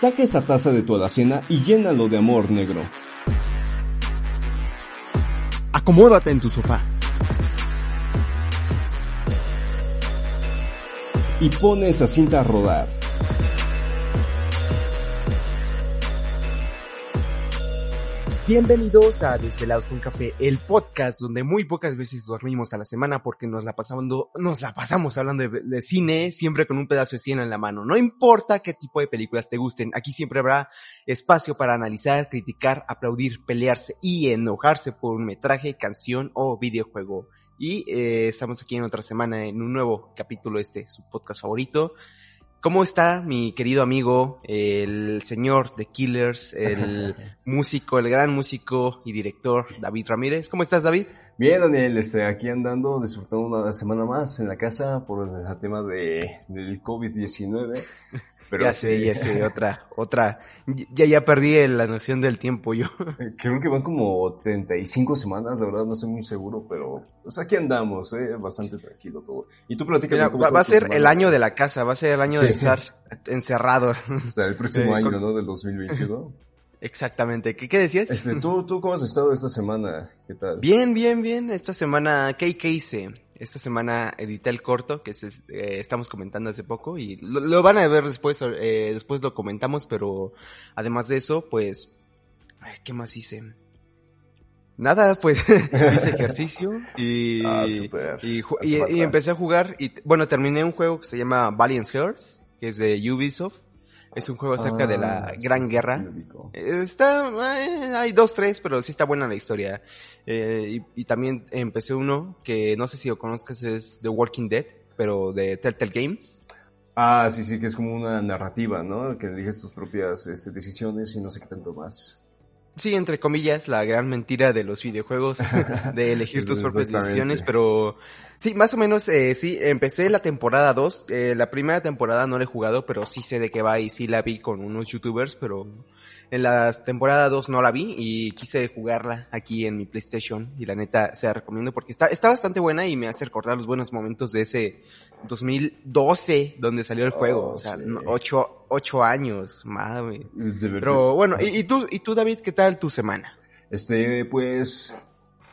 Saca esa taza de tu alacena y llénalo de amor negro. Acomódate en tu sofá. Y pone esa cinta a rodar. Bienvenidos a Desvelados con Café, el podcast donde muy pocas veces dormimos a la semana porque nos la pasando, nos la pasamos hablando de, cine, siempre con un pedazo de cine en la mano. No importa qué tipo de películas te gusten, aquí siempre habrá espacio para analizar, criticar, aplaudir, pelearse y enojarse por un metraje, canción o videojuego. Y eh, estamos aquí en otra semana en un nuevo capítulo de este, su podcast favorito. ¿Cómo está mi querido amigo, el señor de Killers, el músico, el gran músico y director David Ramírez? ¿Cómo estás, David? Bien, Daniel, estoy aquí andando, disfrutando una semana más en la casa por el tema de, del COVID-19. Pero ya sé, ya sé, otra, otra, ya, ya perdí la noción del tiempo yo. Creo que van como 35 semanas, la verdad no estoy muy seguro, pero pues aquí andamos, eh, bastante tranquilo todo. Y tú platicas. Va, va a ser el año de la casa, va a ser el año sí. de estar encerrados. O sea, el próximo año, ¿no? Del 2021. Exactamente. ¿Qué, qué decías? Este, ¿tú, ¿Tú cómo has estado esta semana? ¿Qué tal? Bien, bien, bien. Esta semana, ¿qué, qué hice? Esta semana edité el corto que se, eh, estamos comentando hace poco y lo, lo van a ver después, eh, después lo comentamos, pero además de eso, pues, ¿qué más hice? Nada, pues hice ejercicio y, ah, y, y, y, empecé a jugar y bueno, terminé un juego que se llama Valiant Hearts, que es de Ubisoft. Es un juego acerca ah, de la Gran Guerra. Está, eh, hay dos, tres, pero sí está buena la historia. Eh, y, y, también empecé uno que no sé si lo conozcas, es The Walking Dead, pero de Telltale Games. Ah, sí, sí, que es como una narrativa, ¿no? Que eliges tus propias este, decisiones y no sé qué tanto más. Sí, entre comillas, la gran mentira de los videojuegos, de elegir tus propias decisiones, pero sí, más o menos, eh, sí, empecé la temporada 2, eh, la primera temporada no la he jugado, pero sí sé de qué va y sí la vi con unos youtubers, pero en la temporada 2 no la vi y quise jugarla aquí en mi PlayStation y la neta se la recomiendo porque está, está bastante buena y me hace recordar los buenos momentos de ese 2012 donde salió el juego, oh, o sea, sí. ocho, ocho años, madre. Pero bueno, ¿y, y, tú, y tú David, qué tal tu semana? Este, pues,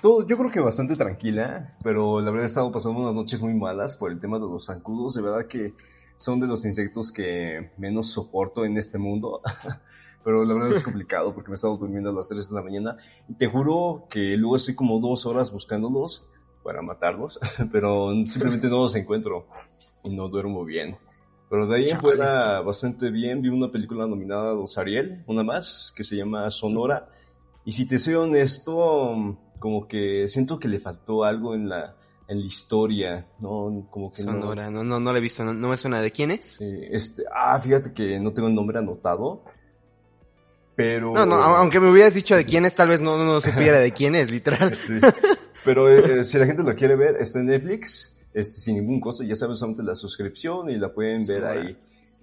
todo, yo creo que bastante tranquila, pero la verdad he estado pasando unas noches muy malas por el tema de los zancudos, de verdad que son de los insectos que menos soporto en este mundo. pero la verdad es complicado porque me he estado durmiendo a las 3 de la mañana y te juro que luego estoy como dos horas buscándolos para matarlos, pero simplemente no los encuentro y no duermo bien. Pero de ahí en fuera bastante bien, vi una película nominada a los Ariel, una más, que se llama Sonora, y si te soy honesto, como que siento que le faltó algo en la, en la historia, ¿no? Como que Sonora, no, no, no, no la he visto, no, no me suena de quién es. Sí, este, ah, fíjate que no tengo el nombre anotado, pero... No, no, aunque me hubieras dicho de quién es, tal vez no, no supiera de quién es, literal. Sí. Pero eh, si la gente lo quiere ver, está en Netflix, este, sin ningún costo, ya sabes, solamente la suscripción y la pueden ver ahí.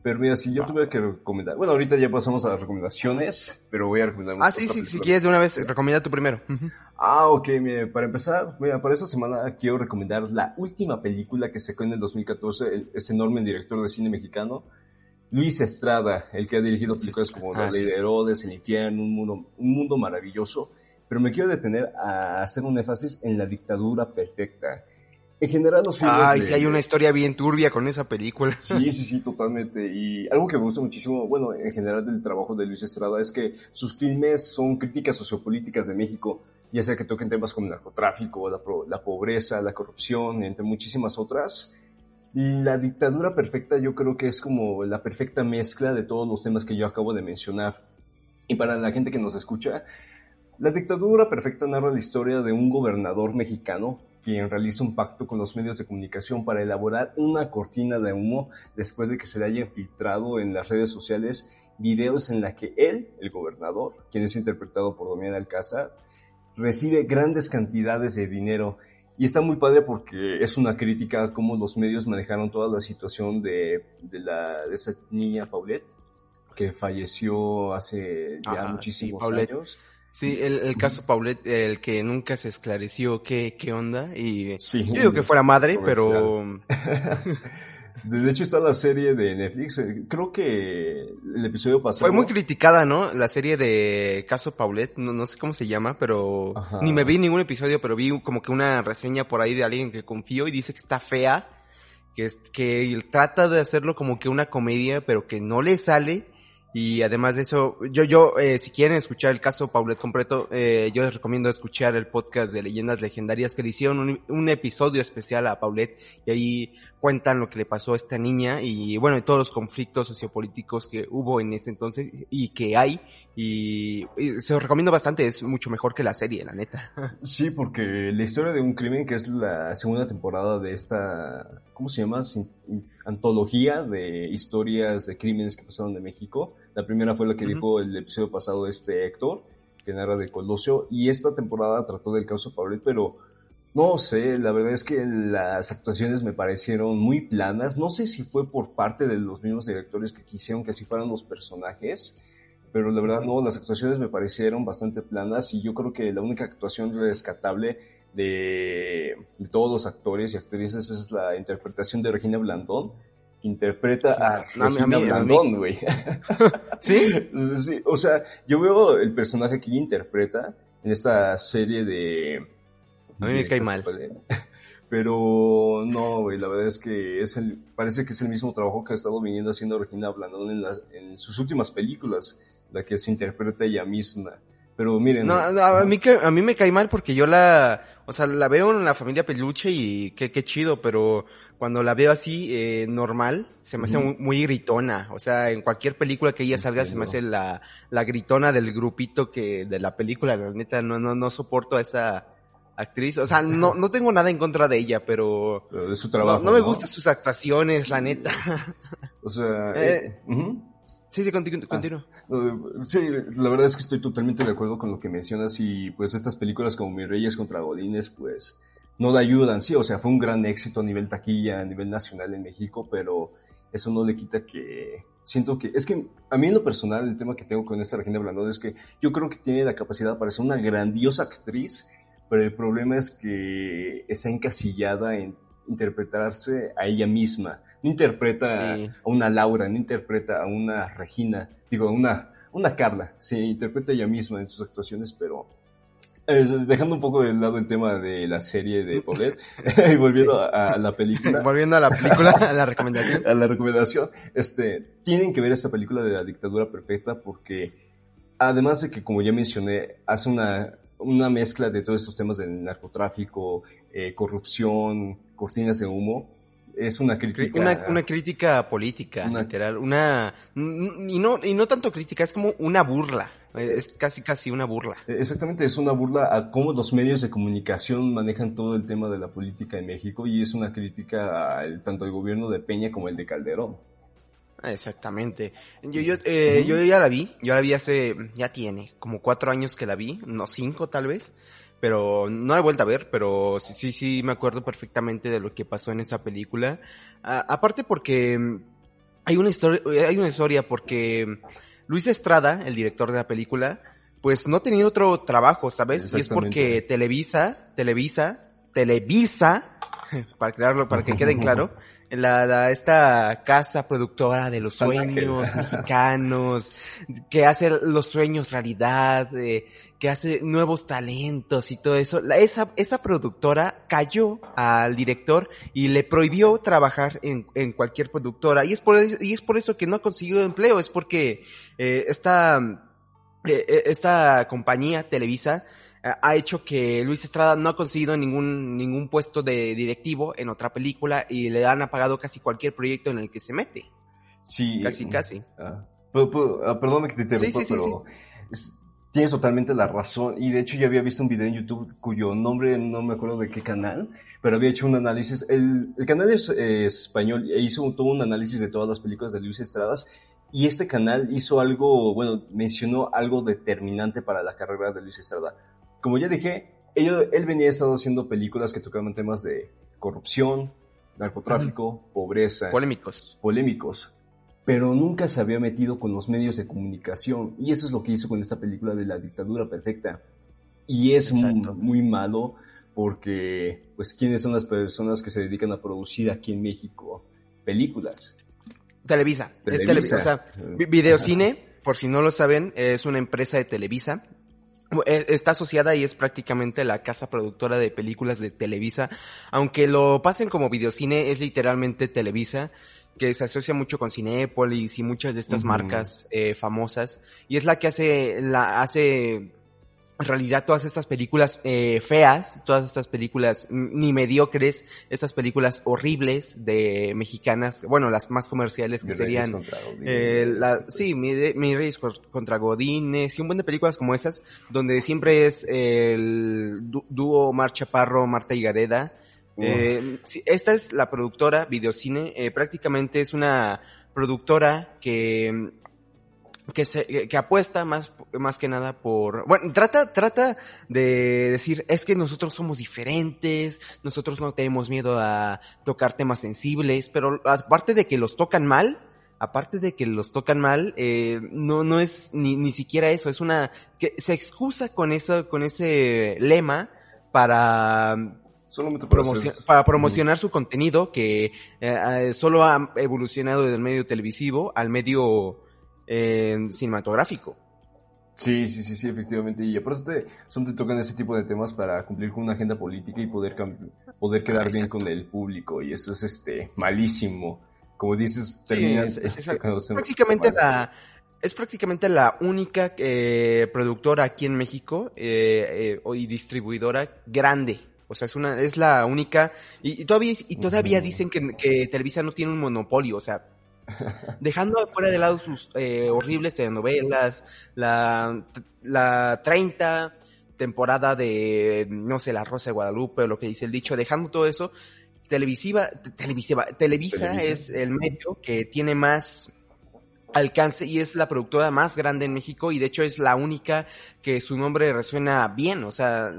Pero mira, si yo tuve que recomendar, bueno, ahorita ya pasamos a las recomendaciones, pero voy a recomendar. Ah, sí, sí, si quieres de una vez, recomienda tú primero. Uh -huh. Ah, ok, mira, para empezar, mira, para esta semana quiero recomendar la última película que sacó en el 2014, el, este enorme director de cine mexicano, Luis Estrada, el que ha dirigido películas como La ah, Ley sí. de Herodes, El Infierno, un mundo, un mundo maravilloso, pero me quiero detener a hacer un énfasis en la dictadura perfecta. En general los filmes Ay, de... sí hay una historia bien turbia con esa película. Sí, sí, sí, totalmente. Y algo que me gusta muchísimo, bueno, en general del trabajo de Luis Estrada es que sus filmes son críticas sociopolíticas de México, ya sea que toquen temas como el narcotráfico, la, la pobreza, la corrupción, entre muchísimas otras La dictadura perfecta yo creo que es como la perfecta mezcla de todos los temas que yo acabo de mencionar. Y para la gente que nos escucha, la dictadura perfecta narra la historia de un gobernador mexicano quien realiza un pacto con los medios de comunicación para elaborar una cortina de humo después de que se le haya filtrado en las redes sociales videos en la que él, el gobernador, quien es interpretado por Damián Alcázar, recibe grandes cantidades de dinero. Y está muy padre porque es una crítica a cómo los medios manejaron toda la situación de, de, la, de esa niña Paulette, que falleció hace ya muchísimos años. Sí, el, caso Paulette, el que nunca se esclareció qué, qué onda. Y sí, yo digo que fuera madre, pero... De hecho está la serie de Netflix, creo que el episodio pasado... Fue muy criticada, ¿no? La serie de Caso Paulette, no, no sé cómo se llama, pero... Ni me vi ningún episodio, pero vi como que una reseña por ahí de alguien que confío y dice que está fea, que, es, que trata de hacerlo como que una comedia, pero que no le sale y además de eso, yo, yo, eh, si quieren escuchar el caso Paulette completo, eh, yo les recomiendo escuchar el podcast de Leyendas Legendarias que le hicieron un, episodio especial a Paulette y ahí cuentan lo que le pasó a esta niña y bueno, todos los conflictos sociopolíticos que hubo en ese entonces y que hay y, se los recomiendo bastante, es mucho mejor que la serie, la neta. Sí, porque la historia de un crimen que es la segunda temporada de esta, ¿cómo se llama? Antología de historias de crímenes que pasaron de México. La primera fue la que dijo el episodio pasado este Héctor, que narra de Colosio, y esta temporada trató del caso Paulette, pero no sé, la verdad es que las actuaciones me parecieron muy planas. No sé si fue por parte de los mismos directores que quisieron que así fueran los personajes, pero la verdad no, las actuaciones me parecieron bastante planas y yo creo que la única actuación rescatable de, todos los actores y actrices es la interpretación de Regina Blandón, que interpreta a Regina Blandón, güey. ¿Sí? ¿Sí? O sea, yo veo el personaje que ella interpreta en esta serie de a mí me cae mal. Pero no, güey, la verdad es que es el, parece que es el mismo trabajo que ha estado viniendo haciendo Regina Blandón en, en sus últimas películas, la que se interpreta ella misma. Pero miren. No, a mí, a mí me cae mal porque yo la, o sea, la veo en la familia Peluche y qué, qué chido, pero cuando la veo así, eh, normal, se me hace muy, gritona. O sea, en cualquier película que ella salga, se me hace la, la gritona del grupito que, de la película. La neta, no, no, no soporto a esa, actriz. O sea, no, no tengo nada en contra de ella, pero... pero de su trabajo. No, me gustan sus actuaciones, la neta. O sea... Eh, eh Sí, sí, continúo. Ah, sí, la verdad es que estoy totalmente de acuerdo con lo que mencionas y pues estas películas como Mis Reyes contra Godines, pues no la ayudan. Sí, o sea, fue un gran éxito a nivel taquilla, a nivel nacional en México, pero eso no le quita que siento que es que a mí en lo personal el tema que tengo con esta Regina Blandón es que yo creo que tiene la capacidad para ser una grandiosa actriz pero el problema es que está encasillada en interpretarse a ella misma. No interpreta a una Laura, no interpreta a una Regina, digo, a una, una Carla. Se interpreta ella misma en sus actuaciones, pero eh, dejando un poco de lado el tema de la serie de Paulette y volviendo a, la película. volviendo a la película, a la recomendación. A la recomendación, este, tienen que ver esta película de la dictadura perfecta porque además de que, como ya mencioné, hace una una mezcla de todos estos temas del narcotráfico, eh, corrupción, cortinas de humo. Es una crítica. Una, una crítica política, literal. Una. Y no, y no tanto crítica, es como una burla. Es casi, casi una burla. E, exactamente, es una burla a cómo los medios de comunicación manejan todo el tema de la política en México y es una crítica tanto al gobierno de Peña como el de Calderón. Exactamente. Yo, yo, eh, yo ya la vi, yo la vi hace, ya tiene, como cuatro años que la vi, no cinco tal vez, pero no la he vuelto a ver, pero sí, sí, sí me acuerdo perfectamente de lo que pasó en esa película. aparte porque mm, hay una historia, hay una historia porque Luis Estrada, el director de la película, pues no tenía otro trabajo, ¿sabes? Y es porque Televisa, Televisa, Televisa, para crearlo, para que queden claro, la, la, esta casa productora de los sueños mexicanos, que hace los sueños realidad, eh, que hace nuevos talentos y todo eso. La, esa, esa productora cayó al director y le prohibió trabajar en, en cualquier productora. Y es por eso, y es por eso que no ha conseguido empleo, es porque eh, esta, eh, esta compañía, Televisa, ha hecho que Luis Estrada no ha conseguido ningún, ningún puesto de directivo en otra película y le han apagado casi cualquier proyecto en el que se mete. Sí. Casi, casi. Ah, perdón que te interrumpa, pero tienes totalmente la razón. Y de hecho yo había visto un video en YouTube cuyo nombre no me acuerdo de qué canal, pero había hecho un análisis. El, el canal es español e hizo todo un análisis de todas las películas de Luis Estradas. Y este canal hizo algo, bueno, mencionó algo determinante para la carrera de Luis Estrada. Como ya dije, él, él venía estado haciendo películas que tocaban temas de corrupción, narcotráfico, pobreza. Polémicos. Polémicos pero nunca se había metido con los medios de comunicación. Y eso es lo que hizo con esta película de la dictadura perfecta. Y es muy, malo porque, pues, ¿quiénes son las personas que se dedican a producir aquí en México películas? Televisa. Televisa. O sea, Videocine, por si no lo saben, es una empresa de Televisa. E, está asociada y es prácticamente la casa productora de películas de Televisa. Aunque lo pasen como videocine, es literalmente Televisa que se asocia mucho con Cinepolis y muchas de estas marcas eh, famosas y es la que hace la hace en realidad todas estas películas eh, feas, todas estas películas ni mediocres, estas películas horribles de mexicanas, bueno, las más comerciales que serían eh, la, sí, mi, mi Reyes contra Godines y un buen de películas como esas, donde siempre es el dúo Mar Chaparro, Marta y Gareda, eh, esta es la productora Videocine, eh, prácticamente es una productora que que se, que apuesta más, más que nada por, bueno, trata, trata de decir, es que nosotros somos diferentes, nosotros no tenemos miedo a tocar temas sensibles, pero aparte de que los tocan mal, aparte de que los tocan mal, eh, no, no es ni, ni siquiera eso, es una, que se excusa con eso, con ese lema para, para, promocionar su contenido que eh, eh, solo ha evolucionado del medio televisivo al medio eh, cinematográfico. Sí, sí, sí, sí, efectivamente. Y aparte son te tocan ese tipo de temas para cumplir con una agenda política y poder, poder quedar bien con el público. Y eso es este malísimo. Como dices, es, prácticamente la, es prácticamente la única productora aquí en México y distribuidora grande o sea, es una, es la única, y, todavía, y todavía dicen que, Televisa no tiene un monopolio, o sea, dejando fuera de lado sus eh, horribles telenovelas, la, la 30 temporada de, no sé, La Rosa de Guadalupe o lo que dice el dicho, dejando todo eso, televisiva, televisiva, Televisa. es el medio que tiene más alcance y es la productora más grande en México y de hecho es la única que su nombre resuena bien, o sea,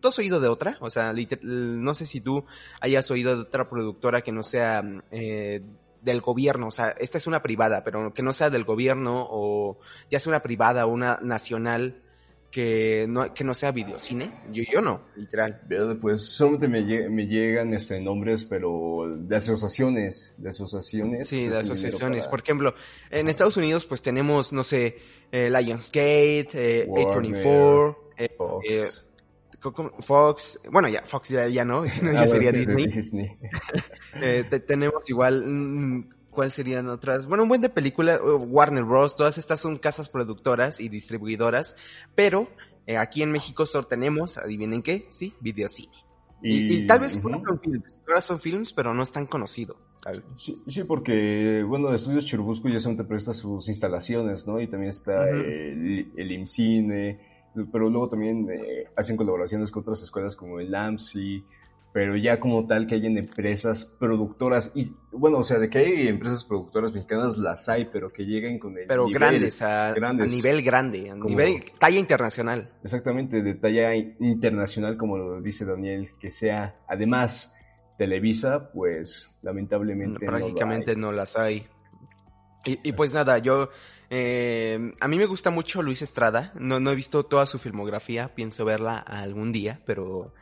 ¿tú has oído de otra? O sea, no sé si tú hayas oído de otra productora que no sea eh, del gobierno, o sea, esta es una privada, pero que no sea del gobierno o ya sea una privada o una nacional que no, que no sea videocine. Yo, yo no, literal. Pues solamente me, me llegan este, nombres, pero de asociaciones, de asociaciones. Sí, de asociaciones. Por ejemplo, en Estados Unidos pues tenemos, no sé, eh, Lionsgate, eh, A24, eh, Fox. Fox, bueno ya, Fox ya, no, ya ah, sería Disney. tenemos igual mm, ¿Cuáles serían otras? Bueno, un buen de película, uh, Warner Bros., todas estas son casas productoras y distribuidoras, pero eh, aquí en México solo tenemos, adivinen qué, sí, videocine. Y, y, tal vez son films, ahora son films, pero no están conocidos. Sí, sí, porque, bueno, Estudios Churubusco ya son te presta sus instalaciones, ¿no? Y también está el, el, IMCINE, pero luego también eh, hacen colaboraciones con otras escuelas como el AMSI, pero ya como tal que hayan empresas productoras y bueno, o sea, de que hay empresas productoras mexicanas las hay, pero que lleguen con el pero grandes, a, nivel grande, a nivel talla internacional. Exactamente, de talla internacional como lo dice Daniel, que sea además Televisa, pues lamentablemente prácticamente no, las hay. Y, pues nada, yo eh, a mí me gusta mucho Luis Estrada, no, no he visto toda su filmografía, pienso verla algún día, pero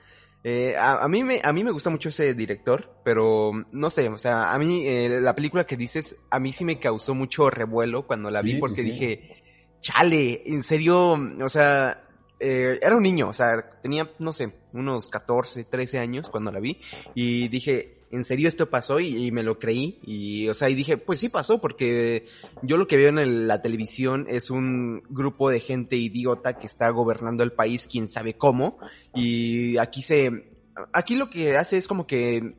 eh, a, mí me, a mí me gusta mucho ese director, pero no sé, o sea, a mí eh, la película que dices, a mí sí me causó mucho revuelo cuando la vi porque dije, chale, en serio, o sea, eh, era un niño, o sea, tenía, no sé, unos 14, 13 años cuando la vi y dije, en serio esto pasó y, me lo creí. Y, o sea, y dije, pues sí pasó porque yo lo que veo en la televisión es un grupo de gente idiota que está gobernando el país, quién sabe cómo, y aquí se, aquí lo que hace es como que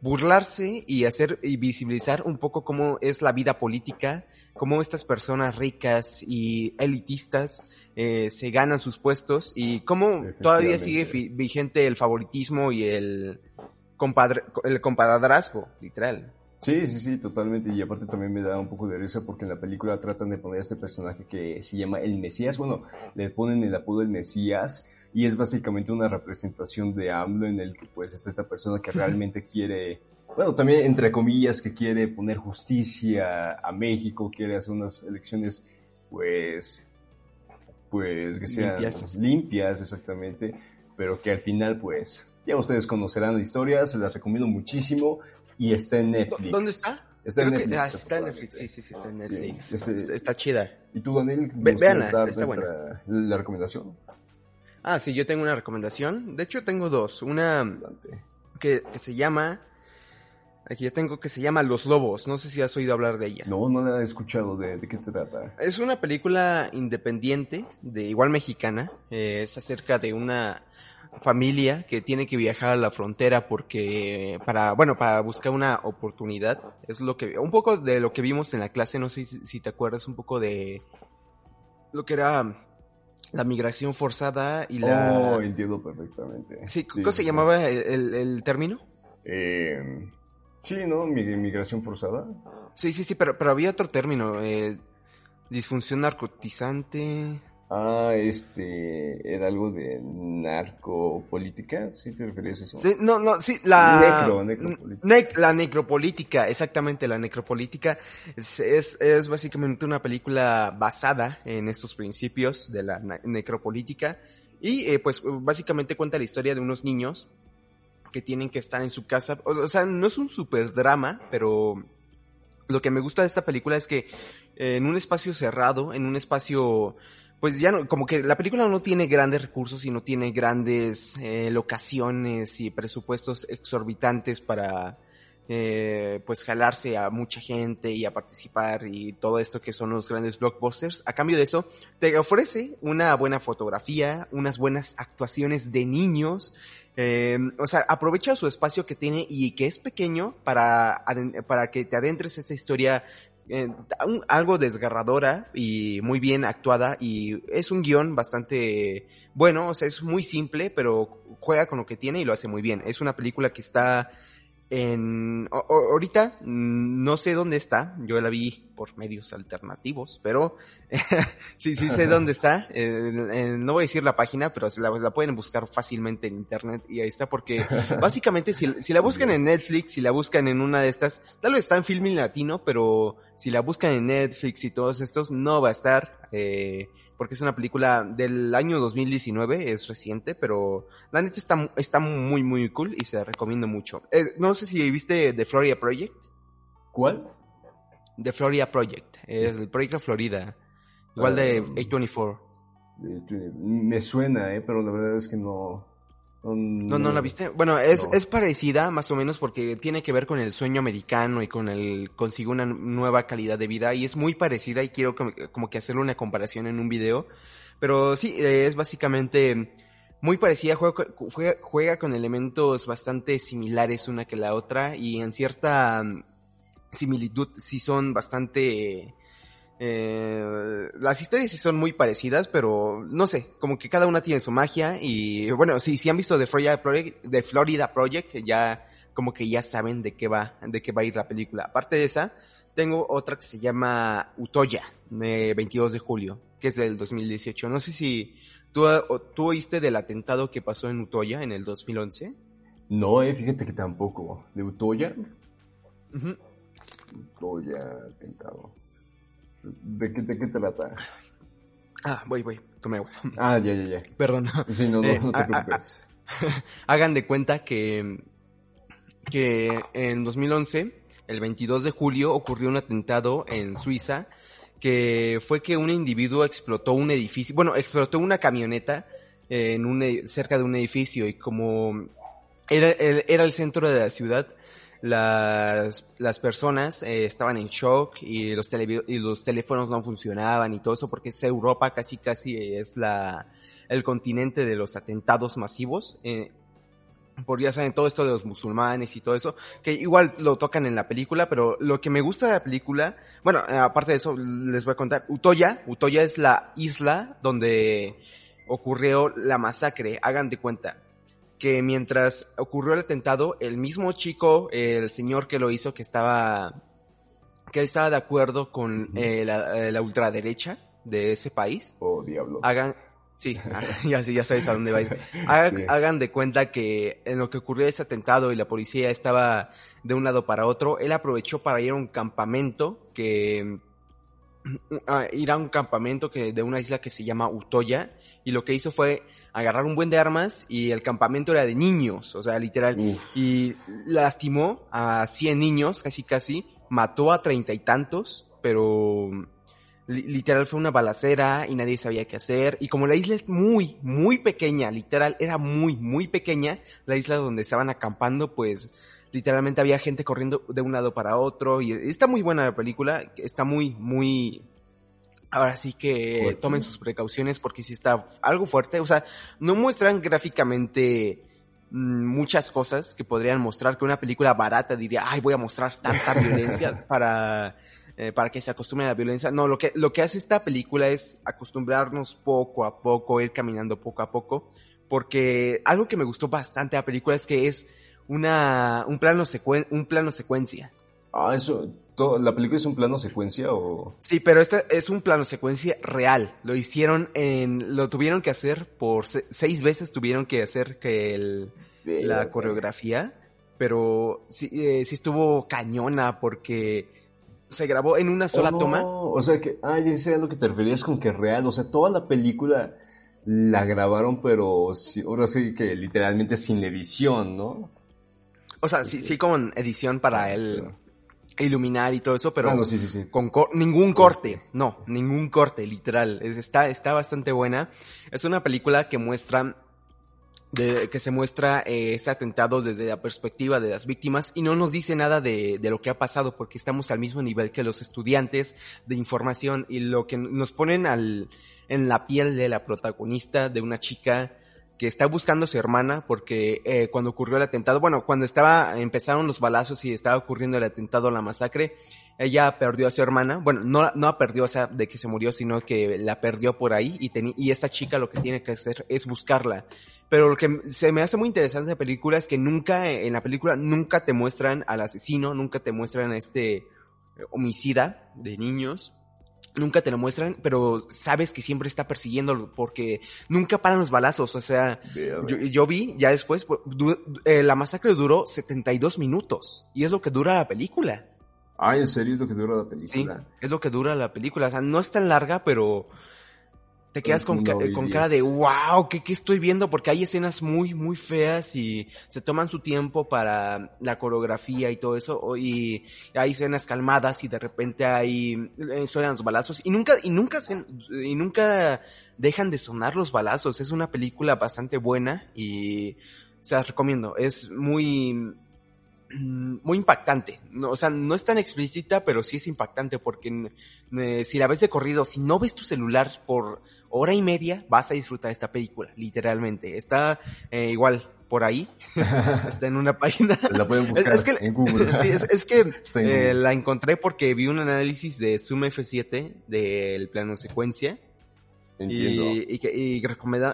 burlarse y hacer y visibilizar un poco cómo es la vida política, cómo estas personas ricas y elitistas eh, se ganan sus puestos y cómo todavía sigue vigente el favoritismo y el, compadre, el compadrazgo, literal. Sí, sí, sí, totalmente. Y aparte también me da un poco de risa porque en la película tratan de poner a este personaje que se llama el Mesías. Bueno, le ponen el apodo el Mesías y es básicamente una representación de AMLO en el que pues está esta persona que realmente quiere, bueno, también entre comillas que quiere poner justicia a México, quiere hacer unas elecciones pues pues que sean limpias, limpias exactamente, pero que al final pues ya ustedes conocerán la historia, se las recomiendo muchísimo y está en Netflix. ¿Dónde está? Está en Netflix. ah, está en Netflix, sí, sí, sí, está en Netflix. Este está, chida. ¿Y tú, Daniel? veanla, está, está buena. La recomendación. Ah, sí, yo tengo una recomendación. De hecho, tengo dos. Una que, que, se llama... Aquí ya tengo que se llama Los Lobos. No sé si has oído hablar de ella. No, no la he escuchado. ¿De, de qué se trata? Es una película independiente, de igual mexicana. Eh, es acerca de una familia que tiene que viajar a la frontera porque para bueno para buscar una oportunidad es lo que un poco de lo que vimos en la clase no sé si, si te acuerdas un poco de lo que era la migración forzada y la... Oh, entiendo perfectamente. Sí, ¿cómo se llamaba el, el, término? Eh, sí, ¿no? Migración forzada. Sí, sí, sí, pero, pero había otro término. Eh, disfunción narcotizante. Ah, este, era algo de narcopolítica, ¿sí te refieres a eso? Sí, no, no, sí, la... Necro, necropolítica. la necropolítica, exactamente, la necropolítica es, es, es, básicamente una película basada en estos principios de la necropolítica y eh, pues básicamente cuenta la historia de unos niños que tienen que estar en su casa, o, sea, no es un super drama, pero lo que me gusta de esta película es que en un espacio cerrado, en un espacio pues ya no, como que la película no tiene grandes recursos y no tiene grandes eh, locaciones y presupuestos exorbitantes para eh, pues jalarse a mucha gente y a participar y todo esto que son los grandes blockbusters. A cambio de eso, te ofrece una buena fotografía, unas buenas actuaciones de niños, eh, o sea, aprovecha su espacio que tiene y que es pequeño para, para que te adentres a esta historia eh, algo desgarradora y muy bien actuada y es un guion bastante bueno, o sea, es muy simple, pero juega con lo que tiene y lo hace muy bien. Es una película que está en... ahorita no sé dónde está, yo la vi por medios alternativos, pero sí, sí sé dónde está. Eh, no voy a decir la página, pero la, la, pueden buscar fácilmente en internet y ahí está porque básicamente si, si, la buscan en Netflix, si la buscan en una de estas, tal vez está en Filming Latino, pero si la buscan en Netflix y todos estos, no va a estar. Eh, porque es una película del año 2019, es reciente, pero la neta está, está muy, muy cool y se la recomiendo mucho. Eh, no sé si viste The Florida Project. ¿Cuál? The Florida Project, es el proyecto Florida, igual de ah, A24. Me suena, eh, pero la verdad es que no... No, no, la viste. Bueno, es, es parecida más o menos porque tiene que ver con el sueño americano y con el consigue una nueva calidad de vida y es muy parecida y quiero como, que hacerle una comparación en un video. Pero sí, es básicamente muy parecida, juega, juega, juega con elementos bastante similares una que la otra y en cierta similitud sí son bastante... Eh, las historias sí son muy parecidas, pero no sé, como que cada una tiene su magia y bueno, sí, si han visto The Florida Project, The Florida Project, ya como que ya saben de qué va, de qué va a ir la película. Aparte de esa, tengo otra que se llama Utoya, de 22 de julio, que es del 2018. No sé si tú, tú oíste del atentado que pasó en Utoya en el 2011. No, eh, fíjate que tampoco. ¿De Utoya? Utoya, atentado. ¿De qué, ¿De qué trata? Ah, voy, voy, tomé agua. Ah, ya, ya, ya. Perdón. Sí, no, no, eh, no te preocupes. Hagan de cuenta que, que en 2011, el 22 de julio, ocurrió un atentado en Suiza que fue que un individuo explotó un edificio, bueno, explotó una camioneta en un, cerca de un edificio y como era, era el centro de la ciudad, las, las personas eh, estaban en shock y los, y los teléfonos no funcionaban y todo eso porque es Europa casi casi es la, el continente de los atentados masivos. Eh, por ya saben todo esto de los musulmanes y todo eso, que igual lo tocan en la película, pero lo que me gusta de la película, bueno, aparte de eso les voy a contar, Utoya, Utoya es la isla donde ocurrió la masacre, hagan de cuenta que mientras ocurrió el atentado, el mismo chico, el señor que lo hizo, que estaba, que estaba de acuerdo con eh, la, la, ultraderecha de ese país. Oh, diablo. Hagan, Sí, ya, ya sabes a dónde va. Hagan, hagan, de cuenta que en lo que ocurrió ese atentado y la policía estaba de un lado para otro, él aprovechó para ir a un campamento que ir a un campamento que de una isla que se llama Utoya y lo que hizo fue agarrar un buen de armas y el campamento era de niños, o sea, literal, y lastimó a 100 niños, casi casi, mató a treinta y tantos, pero literal fue una balacera y nadie sabía qué hacer. Y como la isla es muy, muy pequeña, literal, era muy, muy pequeña, la isla donde estaban acampando, pues literalmente había gente corriendo de un lado para otro. Y está muy buena la película, está muy, muy... Ahora sí que tomen sus precauciones porque si está algo fuerte. O sea, no muestran gráficamente mm, muchas cosas que podrían mostrar que una película barata diría, ay, voy a mostrar tanta violencia para eh, para que se acostumbren a la violencia. No, lo que, lo que hace esta película es acostumbrarnos poco a poco, ir caminando poco a poco, porque algo que me gustó bastante de la película es que es una, un plano, secuen, un plano secuencia. Ah, eso, ¿la película es un plano secuencia o...? Sí, pero este es un plano secuencia real. Lo hicieron en, lo tuvieron que hacer por seis veces tuvieron que hacer que el, la coreografía, pero sí, eh, sí estuvo cañona porque se grabó en una sola toma. O sea que, ah, ya sé a lo que te referías con que real, o sea, toda la película la grabaron, pero ahora sí que literalmente sin edición, ¿no? O sea, sí, sí con edición para el iluminar y todo eso, pero ah, sí, sí, sí. con ningún corte, no, ningún corte, literal. Está, está bastante buena. Es una película que muestra de, que se muestra eh, ese atentado desde la perspectiva de las víctimas y no nos dice nada de, de, lo que ha pasado porque estamos al mismo nivel que los estudiantes de información y lo que nos ponen al, en la piel de la protagonista de una chica que está buscando a su hermana porque eh, cuando ocurrió el atentado, bueno, cuando estaba, empezaron los balazos y estaba ocurriendo el atentado, la masacre, ella perdió a su hermana, bueno, no, no la perdió, o de que se murió, sino que la perdió por ahí y, y esta chica lo que tiene que hacer es buscarla. Pero lo que se me hace muy interesante de la película es que nunca, en la película, nunca te muestran al asesino, nunca te muestran a este eh, homicida de niños. Nunca te lo muestran, pero sabes que siempre está persiguiéndolo porque nunca paran los balazos. O sea, yo, vi ya después, eh, la masacre duró 72 minutos y es lo que dura la película. Ah, ¿en serio es lo que dura la película? Sí, es lo que dura la película. O sea, no es tan larga, pero te quedas con, con cara de wow, ¿qué, ¿qué, estoy viendo? Porque hay escenas muy, muy feas y se toman su tiempo para la coreografía y todo eso. Y hay escenas calmadas y de repente hay, eh, suenan los balazos y nunca, y nunca se, y nunca dejan de sonar los balazos. Es una película bastante buena y se las recomiendo. Es muy, muy impactante. No, o sea, no es tan explícita, pero sí es impactante porque eh, si la ves de corrido, si no ves tu celular por hora y media, vas a disfrutar esta película, literalmente. Está eh, igual por ahí, está en una página. La pueden buscar es, que, en Google. sí, es, que eh, la encontré porque vi un análisis de Zoom F7 del plano secuencia y, y, y,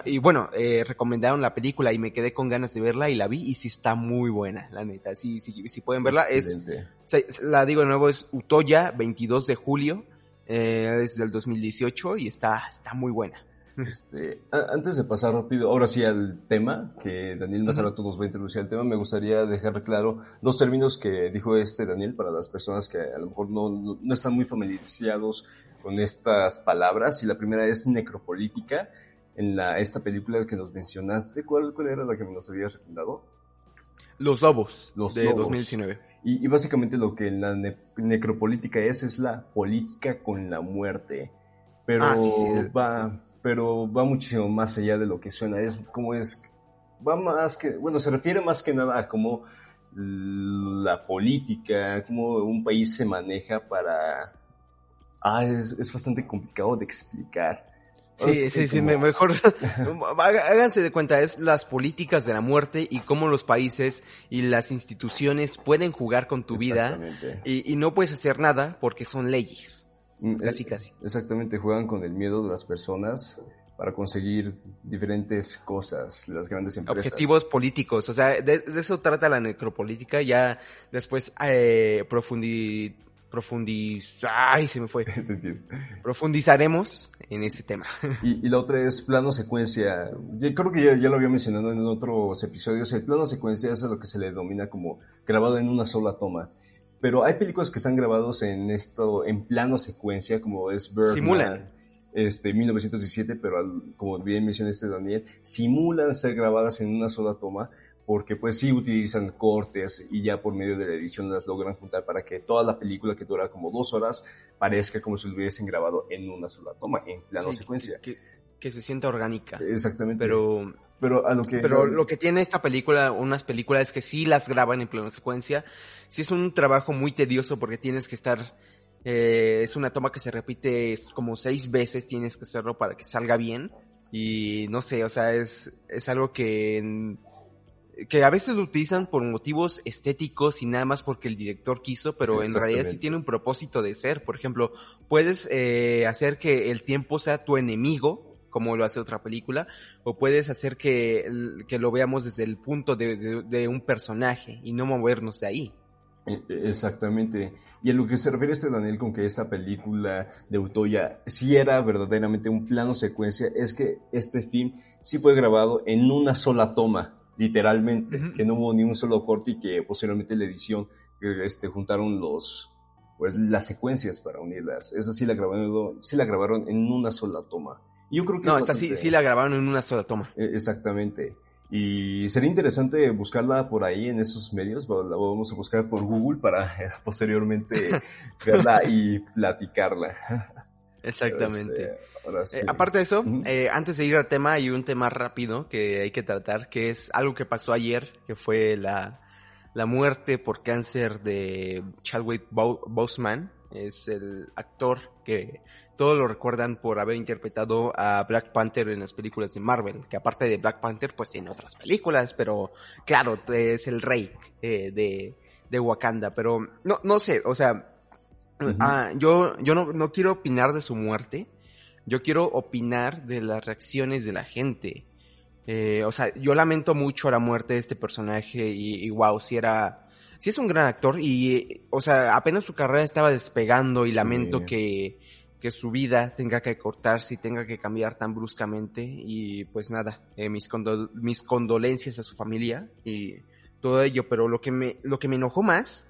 y bueno, eh, recomendaron la película y me quedé con ganas de verla y la vi y sí está muy buena, la neta. Sí, sí, sí pueden verla. Es, la digo de nuevo, es Utoya, 22 de julio, eh, es del 2018 y está, está muy buena. Este, antes de pasar rápido, ahora sí al tema, que Daniel más rato nos va a introducir al tema, me gustaría dejar claro dos términos que dijo este Daniel para las personas que a lo mejor no, no, no están muy familiarizados con estas palabras. Y la primera es necropolítica. En la, esta película que nos mencionaste, ¿cuál, cuál era la que nos habías recomendado? Los Lobos, Los de 2019. Y, y, básicamente lo que la necropolítica es, es la política con la muerte. Pero ah, va, pero va muchísimo más allá de lo que suena. Es como es, va más que, bueno, se refiere más que nada a cómo la política, cómo un país se maneja para... Ah, es, es bastante complicado de explicar. Sí, sí, sí, mejor háganse de cuenta, es las políticas de la muerte y cómo los países y las instituciones pueden jugar con tu vida y, y, no puedes hacer nada porque son leyes. Mm, casi, casi. Exactamente, juegan con el miedo de las personas para conseguir diferentes cosas, las grandes empresas. Objetivos políticos, o sea, de, eso trata la necropolítica, ya después eh, profundi, profundiz, ay, se me fue. Profundizaremos en ese tema. Y, la otra es plano secuencia. Yo creo que ya, ya, lo había mencionado en otros episodios. El plano secuencia es lo que se le denomina como grabado en una sola toma. Pero hay películas que están grabados en esto, en plano secuencia, como es Birdman. Simulan este, 1917, pero como bien mencionó este Daniel, simulan ser grabadas en una sola toma porque pues sí utilizan cortes y ya por medio de la edición las logran juntar para que toda la película que dura como dos horas parezca como si lo hubiesen grabado en una sola toma, en plano secuencia. Que, que, se sienta orgánica. Exactamente. Pero, pero a lo que... Pero lo que tiene esta película, unas películas es que sí las graban en plano secuencia, sí es un trabajo muy tedioso porque tienes que estar eh, es una toma que se repite como seis veces, tienes que hacerlo para que salga bien. Y no sé, o sea, es, es algo que, que a veces lo utilizan por motivos estéticos y nada más porque el director quiso, pero en realidad sí tiene un propósito de ser. Por ejemplo, puedes eh, hacer que el tiempo sea tu enemigo, como lo hace otra película, o puedes hacer que, que lo veamos desde el punto de, de un personaje y no movernos de ahí. E, exactamente. Y a lo que se refiere este Daniel con que esta película de Utoya sí era verdaderamente un plano secuencia, es que este film sí fue grabado en una sola toma, literalmente, que no hubo ni un solo corte y que posteriormente la edición este, juntaron los pues las secuencias para unirlas. Esa sí la grabaron, sí la grabaron en una sola toma. yo creo que no, esta sí, sí la grabaron en una sola toma. E, exactamente. Y sería interesante buscarla por ahí en esos medios. La vamos a buscar por Google para eh, posteriormente verla y platicarla. Exactamente. Este, eh, aparte de eso, eh, antes de ir al tema, hay un tema rápido que hay que tratar, que es algo que pasó ayer, que fue la, la muerte por cáncer de Chadwick Boseman. Es el actor que todos lo recuerdan por haber interpretado a Black Panther en las películas de Marvel, que aparte de Black Panther, pues tiene otras películas, pero claro, es el rey eh, de, de Wakanda, pero no, no sé, o sea, ah, yo, yo no, no quiero opinar de su muerte, yo quiero opinar de las reacciones de la gente. Eh, o sea, yo lamento mucho la muerte de este personaje y, y wow, si era, si es un gran actor y, o sea, apenas su carrera estaba despegando y lamento que, que su vida tenga que cortarse y tenga que cambiar tan bruscamente y pues nada, eh, mis, mis condolencias a su familia y todo ello, pero lo que me, lo que me enojó más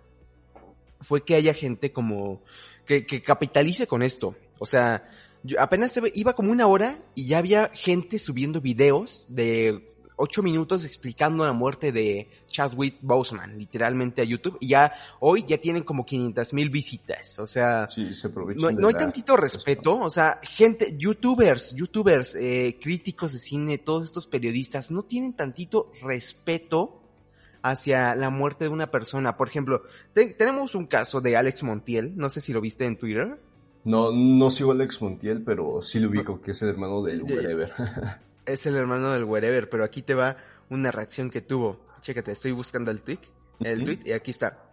fue que haya gente como que, que capitalice con esto, o sea, yo apenas iba como una hora y ya había gente subiendo videos de ocho minutos explicando la muerte de Chadwick Boseman, literalmente a YouTube. Y ya, hoy ya tienen como 500 mil visitas. O sea, no, hay tantito respeto. O sea, gente, youtubers, youtubers, eh, críticos de cine, todos estos periodistas, no tienen tantito respeto hacia la muerte de una persona. Por ejemplo, tenemos un caso de Alex Montiel, no sé si lo viste en Twitter. No, no sigo a Alex Montiel, pero sí lo ubico, que es el hermano del Wherever. es el hermano del wherever, pero aquí te va una reacción que tuvo. Chécate, estoy buscando el tweet, el tweet y aquí está.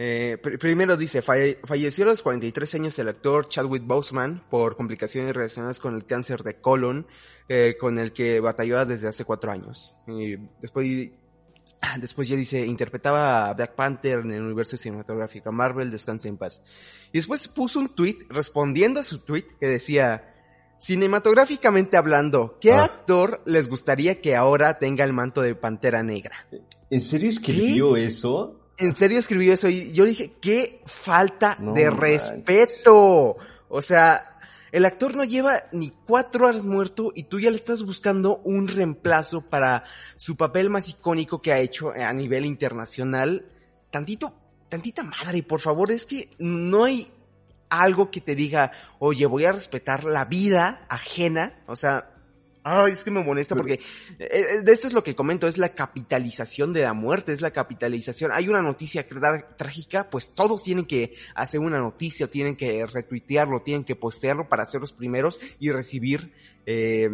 Eh, primero dice, falleció a los 43 años el actor Chadwick Boseman por complicaciones relacionadas con el cáncer de colon, eh, con el que batalló desde hace cuatro años. Y después, después ya dice, interpretaba a Black Panther en el universo cinematográfico Marvel, descanse en paz. Y después puso un tweet respondiendo a su tweet que decía, Cinematográficamente hablando, ¿qué ah. actor les gustaría que ahora tenga el manto de Pantera Negra? ¿En serio escribió eso? En serio escribió eso y yo dije, qué falta de respeto. O sea, el actor no lleva ni cuatro horas muerto y tú ya le estás buscando un reemplazo para su papel más icónico que ha hecho a nivel internacional. Tantito, tantita madre, por favor, es que no hay algo que te diga, oye, voy a respetar la vida ajena, o sea, Ay, es que me molesta porque eh, eh, de esto es lo que comento, es la capitalización de la muerte, es la capitalización. Hay una noticia trágica, pues todos tienen que hacer una noticia, tienen que retuitearlo, tienen que postearlo para ser los primeros y recibir eh,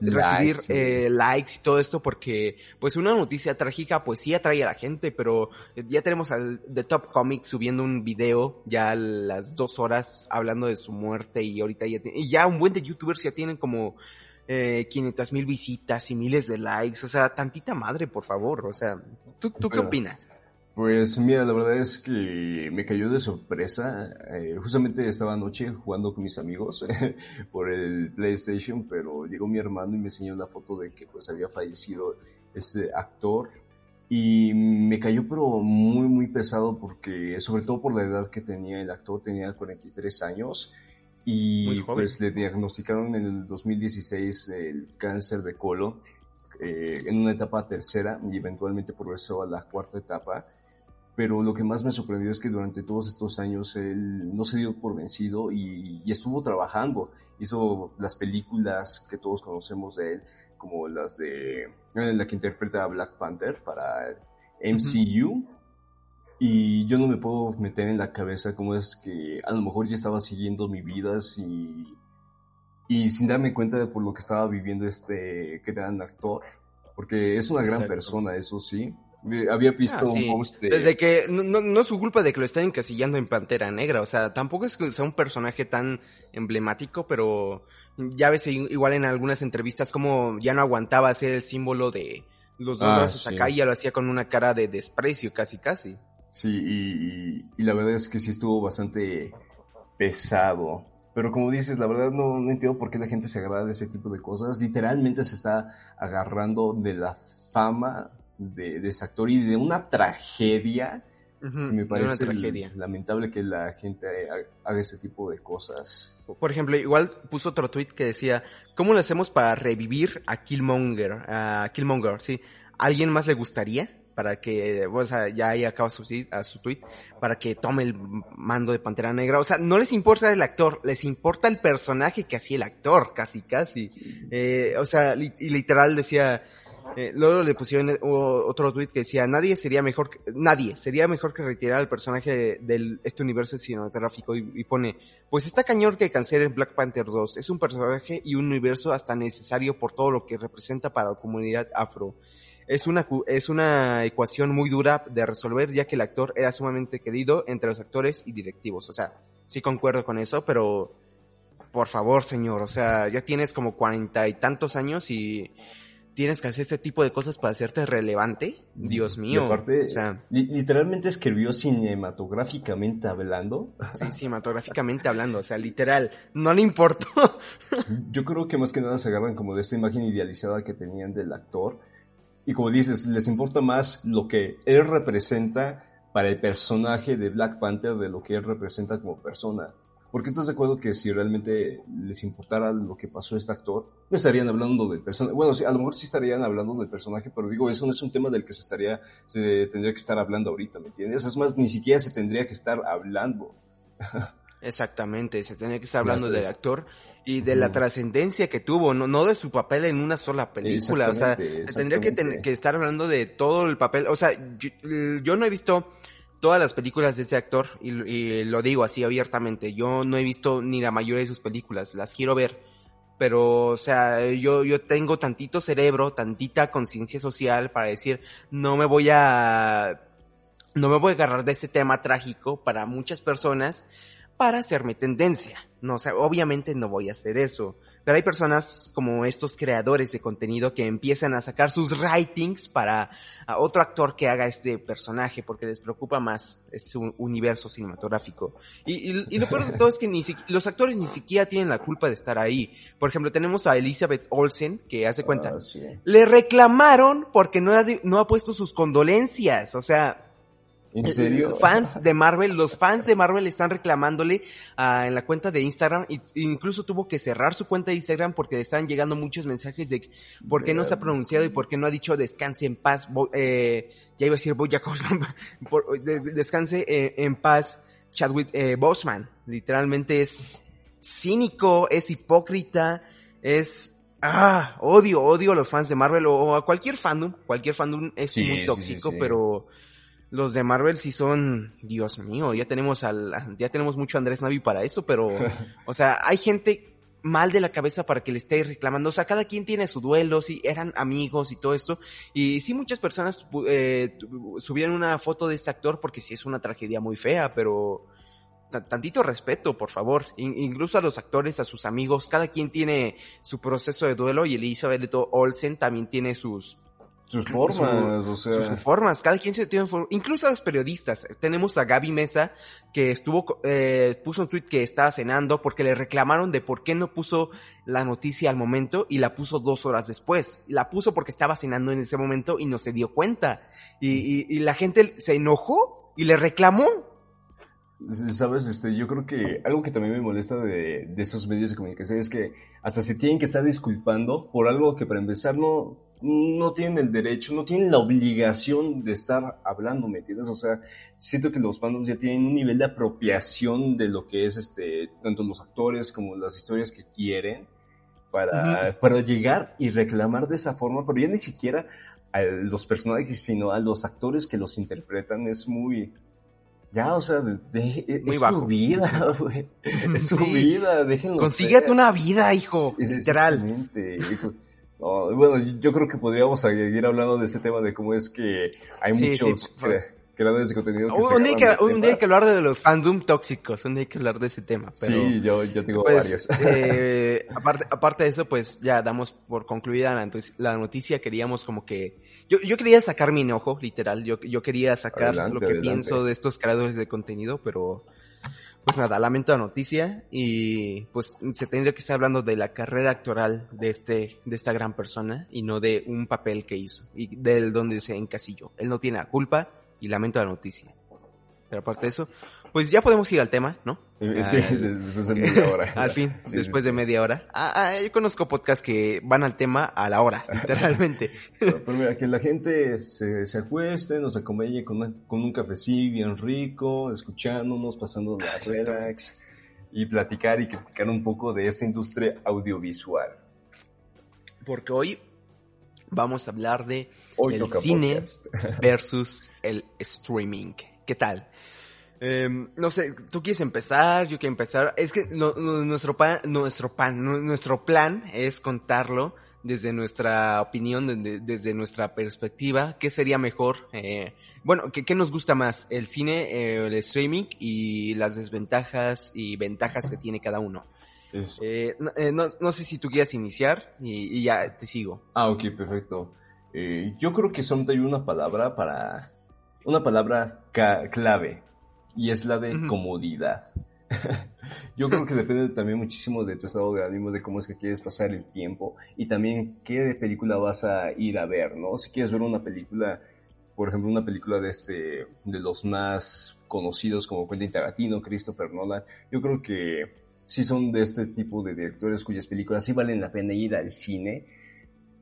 recibir eh, likes y todo esto porque pues una noticia trágica pues sí atrae a la gente pero ya tenemos al The Top Comics subiendo un video ya a las dos horas hablando de su muerte y ahorita ya y ya un buen de youtubers ya tienen como eh, 500 mil visitas y miles de likes o sea tantita madre por favor o sea ¿tú, tú qué opinas? Pues mira, la verdad es que me cayó de sorpresa. Eh, justamente estaba anoche jugando con mis amigos por el PlayStation, pero llegó mi hermano y me enseñó la foto de que pues había fallecido este actor. Y me cayó pero muy muy pesado porque sobre todo por la edad que tenía el actor, tenía 43 años y pues le diagnosticaron en el 2016 el cáncer de colon eh, en una etapa tercera y eventualmente progresó a la cuarta etapa pero lo que más me sorprendió es que durante todos estos años él no se dio por vencido y, estuvo trabajando. Hizo las películas que todos conocemos de él, como las de la que interpreta a Black Panther para MCU. Y yo no me puedo meter en la cabeza cómo es que a lo mejor ya estaba siguiendo mi vida y, y sin darme cuenta de por lo que estaba viviendo este gran actor. Porque es una gran persona, eso sí había visto ah, un post de... Desde que no, no, es su culpa de que lo estén encasillando en Pantera Negra, o sea, tampoco es que sea un personaje tan emblemático, pero ya ves igual en algunas entrevistas como ya no aguantaba ser el símbolo de los dos ah, brazos acá y ya lo hacía con una cara de desprecio casi casi. Sí, y, y, la verdad es que sí estuvo bastante pesado. Pero como dices, la verdad no, no entiendo por qué la gente se agarra de ese tipo de cosas. Literalmente se está agarrando de la fama de, ese actor y de una tragedia. me parece lamentable que la gente haga ese tipo de cosas. Por ejemplo, igual puso otro tweet que decía, ¿cómo lo hacemos para revivir a Killmonger? A Killmonger, sí. ¿Alguien más le gustaría? Para que, o sea, ya ahí acaba su, a su tweet, para que tome el mando de Pantera Negra. O sea, no les importa el actor, les importa el personaje que hacía el actor, casi, casi. Eh, o sea, y literal decía, eh, luego le pusieron otro tweet que decía, nadie sería mejor, nadie sería mejor que retirar al personaje de, este universo cinematográfico y, y, pone, pues está cañón que cancelen Black Panther 2, es un personaje y un universo hasta necesario por todo lo que representa para la comunidad afro. Es una, es una ecuación muy dura de resolver ya que el actor era sumamente querido entre los actores y directivos. O sea, sí concuerdo con eso, pero por favor, señor, o sea, ya tienes como cuarenta y tantos años y tienes que hacer este tipo de cosas para hacerte relevante. Dios mío. aparte, o sea, literalmente escribió cinematográficamente hablando. Sí, cinematográficamente hablando, o sea, literal, no le importó. Yo creo que más que nada se agarran como de esta imagen idealizada que tenían del actor. Y como dices, les importa más lo que él representa para el personaje de Black Panther de lo que él representa como persona. Porque estás de acuerdo que si realmente les importara lo que pasó a este actor, no estarían hablando del personaje. Bueno, sí, a lo mejor sí estarían hablando del personaje, pero digo, eso no es un tema del que se estaría, se tendría que estar hablando ahorita, ¿me entiendes? Es más, ni siquiera se tendría que estar hablando. Exactamente, se tendría que estar hablando del actor y de la trascendencia que tuvo, no, no de su papel en una sola película, o sea, se tendría que, que, estar hablando de todo el papel, o sea, yo no he visto todas las películas de ese actor, y, lo digo así abiertamente, yo no he visto ni la mayoría de sus películas, las quiero ver, pero, o sea, yo, yo tengo tantito cerebro, tantita conciencia social para decir, no me voy a, no me voy a agarrar de ese tema trágico para muchas personas para hacerme tendencia. No, o sea, obviamente no voy a hacer eso. Pero hay personas como estos creadores de contenido que empiezan a sacar sus writings para otro actor que haga este personaje porque les preocupa más su universo cinematográfico. Y, lo peor de todo es que ni los actores ni siquiera tienen la culpa de estar ahí. Por ejemplo, tenemos a Elizabeth Olsen que hace cuenta. Ah, le reclamaron porque no ha, no ha puesto sus condolencias. O sea, ¿En serio? Fans de Marvel, los fans de Marvel están reclamándole uh, en la cuenta de Instagram e incluso tuvo que cerrar su cuenta de Instagram porque le estaban llegando muchos mensajes de por qué no se ha pronunciado y por qué no ha dicho descanse en paz, eh, ya iba a decir Bojack por, de, descanse eh, en paz Chadwick eh, Boseman. Literalmente es cínico, es hipócrita, es Ah, odio, odio a los fans de Marvel o a cualquier fandom. Cualquier fandom es muy tóxico, pero los de Marvel sí son, Dios mío, ya tenemos al, ya tenemos mucho Andrés Navi para eso, pero, o sea, hay gente mal de la cabeza para que le esté reclamando. O sea, cada quien tiene su duelo, sí, eran amigos y todo esto. Y sí, muchas personas eh, subieron una foto de este actor porque sí es una tragedia muy fea, pero tantito respeto, por favor. incluso a los actores, a sus amigos, cada quien tiene su proceso de duelo y Elizabeth Olsen también tiene sus, sus formas, o sea. Sus, formas, cada quien se tiene incluso a los periodistas. Tenemos a Gaby Mesa, que estuvo, eh, puso un tweet que estaba cenando porque le reclamaron de por qué no puso la noticia al momento y la puso dos horas después. La puso porque estaba cenando en ese momento y no se dio cuenta. Y, y la gente se enojó y le reclamó. Sabes, este, yo creo que algo que también me molesta de, de, esos medios de comunicación es que hasta se tienen que estar disculpando por algo que para empezar no, no tienen el derecho, no tienen la obligación de estar hablando, ¿me entiendes? O sea, siento que los fandoms ya tienen un nivel de apropiación de lo que es este, tanto los actores como las historias que quieren para, para llegar y reclamar de esa forma, pero ya ni siquiera a los personajes, sino a los actores que los interpretan es muy, ya, o sea, de, es su vida, güey. Es su vida, déjenlo. Consíguete una vida, hijo. Literal. bueno, yo creo que podríamos seguir hablando de ese tema de cómo es que hay muchos creadores de contenido que un, día que, un día hay que hablar de los fandom tóxicos, un día hay que hablar de ese tema. sí, yo, yo tengo pues, varios. Eh, aparte, aparte de eso, pues ya damos por concluida la, la noticia, queríamos como que yo, yo quería sacar mi enojo, literal. Yo, yo quería sacar lo que pienso de estos creadores de contenido, pero pues nada, lamento la noticia y pues se tendría que estar hablando de la carrera actoral de este, de esta gran persona y no de un papel que hizo y del donde se encasilló. Él no tiene la culpa y lamento la noticia. Pero aparte de eso, pues ya podemos ir al tema, ¿no? Sí, después de media hora. al fin, después de media hora. Ah, ah, yo conozco podcasts que van al tema a la hora, literalmente. pero, mira, que la gente se, se acueste, nos acompañe con, con un cafecito bien rico, escuchándonos, pasando la relax y platicar y criticar un poco de esta industria audiovisual. Porque hoy vamos a hablar de el cine versus el streaming. ¿Qué tal? Em, no sé, tú quieres empezar, yo quiero empezar. Es que nuestro pan, nuestro pan, nuestro plan es contarlo desde nuestra opinión, desde, nuestra perspectiva. ¿Qué sería mejor? Eh, bueno, ¿qué, nos gusta más? ¿El cine, eh, el streaming y las desventajas y ventajas que tiene cada uno? Eh, no, sé si tú quieras iniciar y, ya te sigo. Ah, ok, perfecto. Yo creo que solo hay una palabra para... Una palabra clave y es la de comodidad. Yo creo que depende también muchísimo de tu estado de ánimo, de cómo es que quieres pasar el tiempo y también qué película vas a ir a ver, ¿no? Si quieres ver una película, por ejemplo, una película de este, de los más conocidos como Quentin Tarantino, Christopher Nolan, yo creo que sí son de este tipo de directores cuyas películas sí valen la pena ir al cine.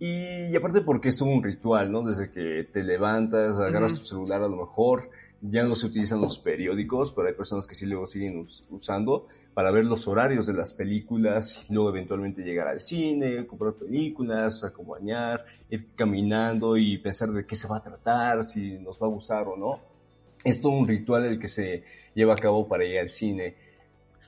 Y, aparte porque es todo un ritual, ¿no? Desde que te levantas, agarras tu celular a lo mejor, ya no se utilizan los periódicos, pero hay personas que sí luego siguen usando para ver los horarios de las películas, y luego eventualmente llegar al cine, comprar películas, acompañar, ir caminando y pensar de qué se va a tratar, si nos va a gustar o no. Es todo un ritual el que se lleva a cabo para ir al cine.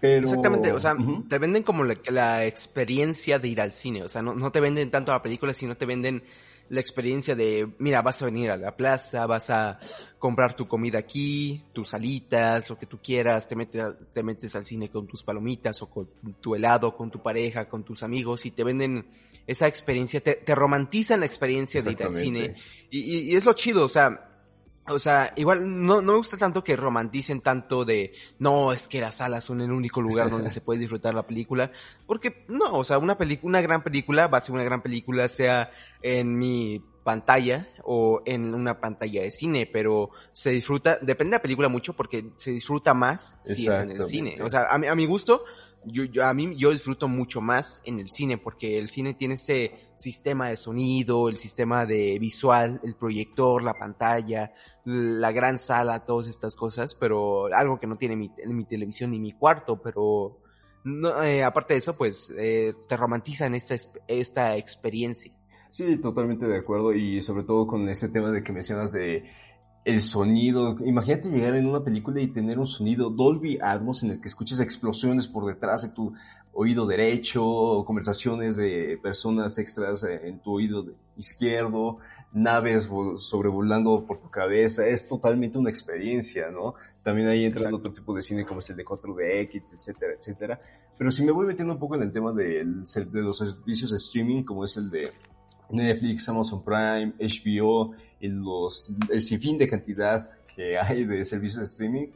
Pero... Exactamente, o sea, te venden como la, experiencia de ir al cine, o sea, no, no te venden tanto la película, sino te venden la experiencia de, mira, vas a venir a la plaza, vas a comprar tu comida aquí, tus alitas, lo que tú quieras, te metes, te metes al cine con tus palomitas o con tu helado, con tu pareja, con tus amigos y te venden esa experiencia, te, te romantizan la experiencia de ir al cine. Y, y es lo chido, o sea, o sea, igual no, no me gusta tanto que romanticen tanto de, no, es que las salas son el único lugar donde se puede disfrutar la película, porque no, o sea, una película, una gran película va a ser una gran película, sea en mi pantalla o en una pantalla de cine, pero se disfruta, depende de la película mucho porque se disfruta más si es en el cine. O sea, a mi, a mi gusto, yo, yo, a mí yo disfruto mucho más en el cine porque el cine tiene ese sistema de sonido, el sistema de visual, el proyector, la pantalla, la gran sala, todas estas cosas, pero algo que no tiene mi, mi televisión ni mi cuarto, pero no, eh, aparte de eso, pues eh, te romantizan esta, esta experiencia. Sí, totalmente de acuerdo y sobre todo con ese tema de que mencionas de el sonido. Imagínate llegar en una película y tener un sonido Dolby Atmos en el que escuches explosiones por detrás de tu oído derecho, conversaciones de personas extras en tu oído izquierdo, naves sobrevolando por tu cabeza. Es totalmente una experiencia, ¿no? También ahí entra otro tipo de cine como es el de 4DX, etcétera, etcétera. Pero si me voy metiendo un poco en el tema de, de los servicios de streaming, como es el de Netflix, Amazon Prime, HBO, y los, el sinfín de cantidad que hay de servicios de streaming,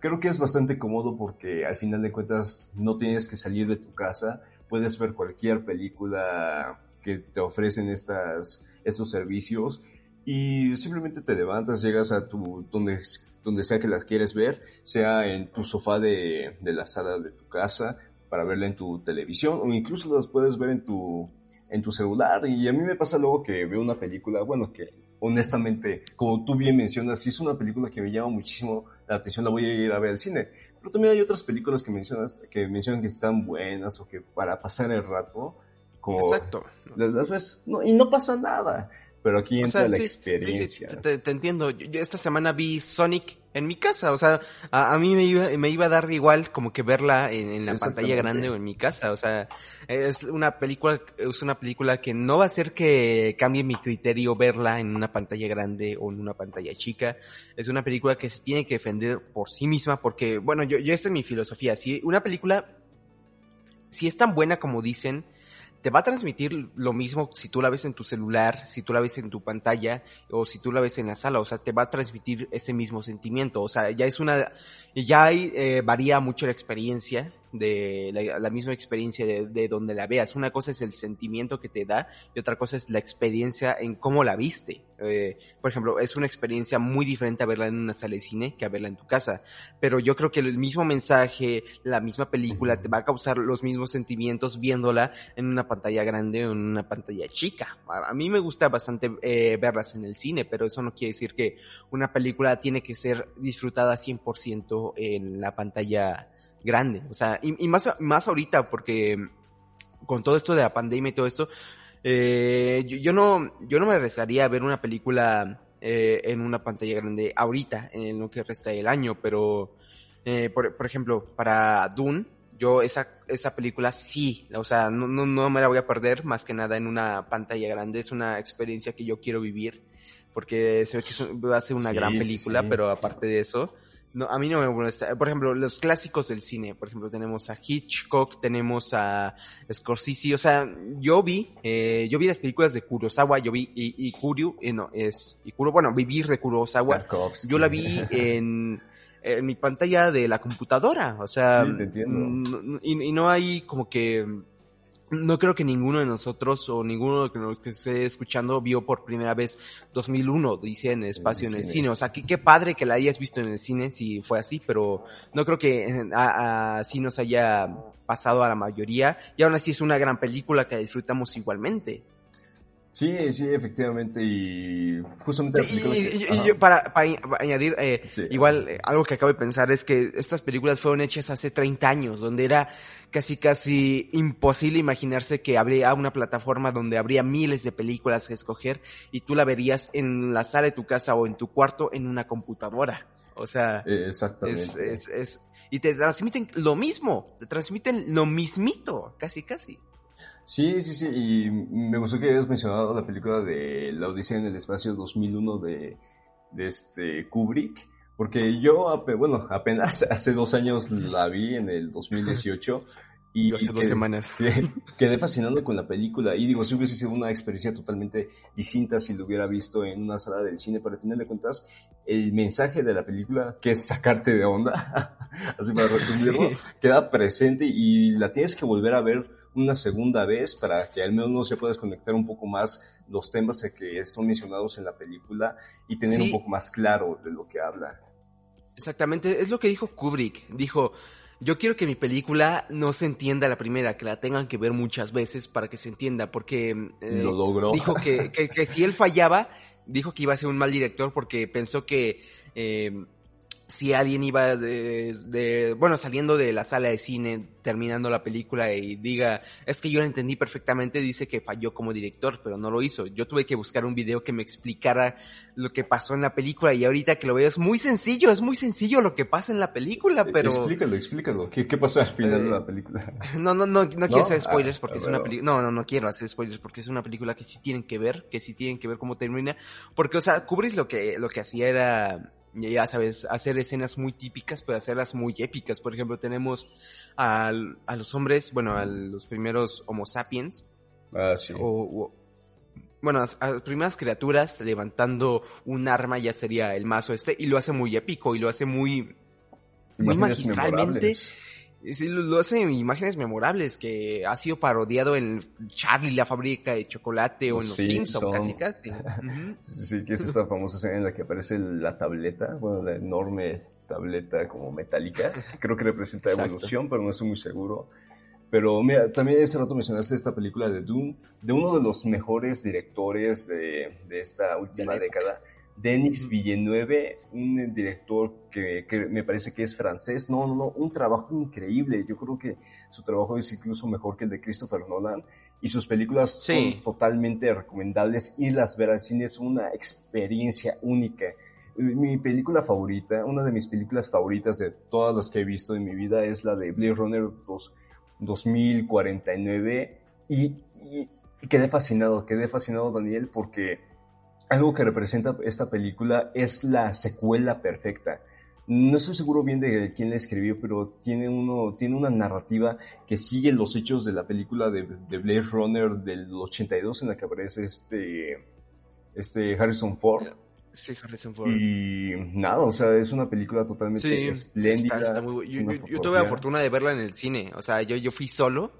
creo que es bastante cómodo porque al final de cuentas no tienes que salir de tu casa, puedes ver cualquier película que te ofrecen estas, estos servicios y simplemente te levantas, llegas a tu, donde donde sea que las quieres ver, sea en tu sofá de, de la sala de tu casa para verla en tu televisión o incluso las puedes ver en tu, en tu celular. Y a mí me pasa luego que veo una película, bueno, que honestamente, como tú bien mencionas, si es una película que me llama muchísimo la atención, la voy a ir a ver al cine. Pero también hay otras películas que mencionas, que mencionan que están buenas o que para pasar el rato, como Exacto. las ves, no, y no pasa nada. Pero aquí entra la experiencia. te, entiendo. Yo, esta semana vi Sonic en mi casa. O sea, a, mí me iba, me iba a dar igual como que verla en, la pantalla grande o en mi casa. O sea, es una película, es una película que no va a hacer que cambie mi criterio verla en una pantalla grande o en una pantalla chica. Es una película que se tiene que defender por sí misma porque, bueno, yo, yo esta es mi filosofía. Si una película, si es tan buena como dicen, te va a transmitir lo mismo si tú la ves en tu celular, si tú la ves en tu pantalla o si tú la ves en la sala, o sea, te va a transmitir ese mismo sentimiento, o sea, ya es una, ya hay, eh, varía mucho la experiencia de la, misma experiencia de, de, donde la veas. Una cosa es el sentimiento que te da y otra cosa es la experiencia en cómo la viste. Eh, por ejemplo, es una experiencia muy diferente a verla en una sala de cine que a verla en tu casa. Pero yo creo que el mismo mensaje, la misma película te va a causar los mismos sentimientos viéndola en una pantalla grande o en una pantalla chica. A, mí me gusta bastante eh, verlas en el cine, pero eso no quiere decir que una película tiene que ser disfrutada 100% en la pantalla grande. O sea, y, más, más ahorita porque con todo esto de la pandemia y todo esto, eh, yo, no, yo no me arriesgaría a ver una película eh, en una pantalla grande ahorita, en lo que resta del año, pero, eh, por, por, ejemplo, para Dune, yo esa, esa película sí, o sea, no, no, no me la voy a perder más que nada en una pantalla grande, es una experiencia que yo quiero vivir, porque se ve que va a ser una gran película, pero aparte de eso, no, a mí no me molesta. Por ejemplo, los clásicos del cine. Por ejemplo, tenemos a Hitchcock, tenemos a Scorsese. O sea, yo vi, eh, yo vi las películas de Kurosawa, yo vi y, y eh, no, es Ikuro, bueno, Vivir de Kurosawa. Yo la vi en, en mi pantalla de la computadora. O sea, y, y no hay como que no creo que ninguno de nosotros o ninguno de los que esté escuchando vio por primera vez 2001, dice en el espacio en el, cine. O sea, qué, qué padre que la hayas visto en el cine si fue así, pero no creo que así nos haya pasado a la mayoría. Y aún así es una gran película que disfrutamos igualmente. Sí, sí, efectivamente, y justamente para, añadir, eh, igual, eh, algo que acabo de pensar es que estas películas fueron hechas hace 30 años, donde era casi casi imposible imaginarse que habría una plataforma donde habría miles de películas que escoger y tú la verías en la sala de tu casa o en tu cuarto en una computadora. O sea, Exactamente. Es, es, es, y te transmiten lo mismo, te transmiten lo mismito, casi casi. Sí, sí, sí, y me gustó que hayas mencionado la película de La Odisea en el Espacio 2001 de, de este Kubrick, porque yo, bueno, apenas hace dos años la vi en el 2018 y, hace dos semanas. Quedé, fascinado con la película y digo, si hubiese sido una experiencia totalmente distinta si lo hubiera visto en una sala del cine, pero al final de cuentas, el mensaje de la película, que es sacarte de onda, así para resumirlo, queda presente y la tienes que volver a ver una segunda vez para que al menos se pueda desconectar un poco más los temas que son mencionados en la película y tener un poco más claro de lo que habla. Exactamente, es lo que dijo Kubrick. Dijo, yo quiero que mi película no se entienda la primera, que la tengan que ver muchas veces para que se entienda, porque eh, lo logró. dijo que, que, si él fallaba, dijo que iba a ser un mal director porque pensó que eh, si alguien iba de, de, bueno, saliendo de la sala de cine, terminando la película y diga, es que yo lo entendí perfectamente, dice que falló como director, pero no lo hizo. Yo tuve que buscar un video que me explicara lo que pasó en la película y ahorita que lo veo es muy sencillo, es muy sencillo lo que pasa en la película, pero... Explícalo, explícalo. ¿Qué, qué pasa al final eh, de la película? No, no, no, no, quiero hacer spoilers ah, porque es una película, no, no, no quiero hacer spoilers porque es una película que sí tienen que ver, que sí tienen que ver cómo termina, porque, o sea, Kubrick lo que, lo que hacía era ya sabes, hacer escenas muy típicas, pero hacerlas muy épicas. Por ejemplo, tenemos a, a los hombres, bueno, a los primeros Homo sapiens. Ah, sí. O, bueno, a, las primeras criaturas levantando un arma ya sería el mazo este, y lo hace muy épico y lo hace muy, muy magistralmente sí, lo hace imágenes memorables que ha sido parodiado en Charlie la fábrica de chocolate o en Los Simpsons, casi casi. sí, que es esta famosa escena en la que aparece la tableta, bueno, la enorme tableta como metálica. Creo que representa evolución, pero no estoy muy seguro. Pero mira, también ese rato mencionaste esta película de Doom, de uno de los mejores directores de, de esta última década Denis Villeneuve, un director que, me parece que es francés. No, no, no, un trabajo increíble. Yo creo que su trabajo es incluso mejor que el de Christopher Nolan. Y sus películas son totalmente recomendables. Irlas ver al cine es una experiencia única. Mi película favorita, una de mis películas favoritas de todas las que he visto en mi vida es la de Blade Runner 2049. Y, y quedé fascinado, quedé fascinado, Daniel, porque algo que representa esta película es la secuela perfecta. No estoy seguro bien de quién la escribió, pero tiene, uno, tiene una narrativa que sigue los hechos de la película de, de Blade Runner del 82 en la que aparece este, este Harrison Ford. Sí, Harrison Ford. Y nada, o sea, es una película totalmente espléndida. yo, tuve la fortuna de verla en el cine, o sea, yo, yo fui solo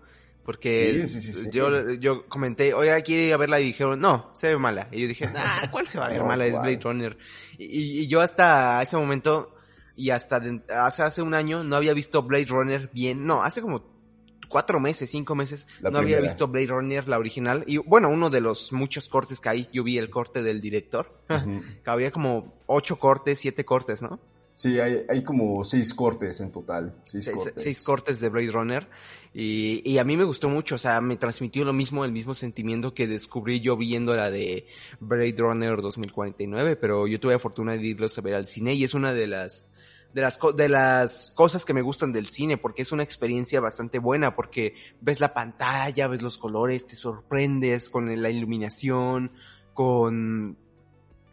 porque yo, yo comenté, oye, quiero ir a verla y dijeron, no, se ve mala. Y yo dije, ah, ¿cuál se va a ver mala? Es Blade Runner. Y, yo hasta ese momento y hasta hace, hace un año no había visto Blade Runner bien. No, hace como cuatro meses, cinco meses, no había visto Blade Runner, la original. Y bueno, uno de los muchos cortes que hay, yo vi el corte del director. había como ocho cortes, siete cortes, ¿no? Sí, hay, hay como seis cortes en total. Seis, cortes. seis cortes de Blade Runner. Y, y, a mí me gustó mucho, o sea, me transmitió lo mismo, el mismo sentimiento que descubrí yo viendo la de Blade Runner 2049, pero yo tuve la fortuna de irlos a ver al cine y es una de las, de las, de las cosas que me gustan del cine, porque es una experiencia bastante buena, porque ves la pantalla, ves los colores, te sorprendes con la iluminación, con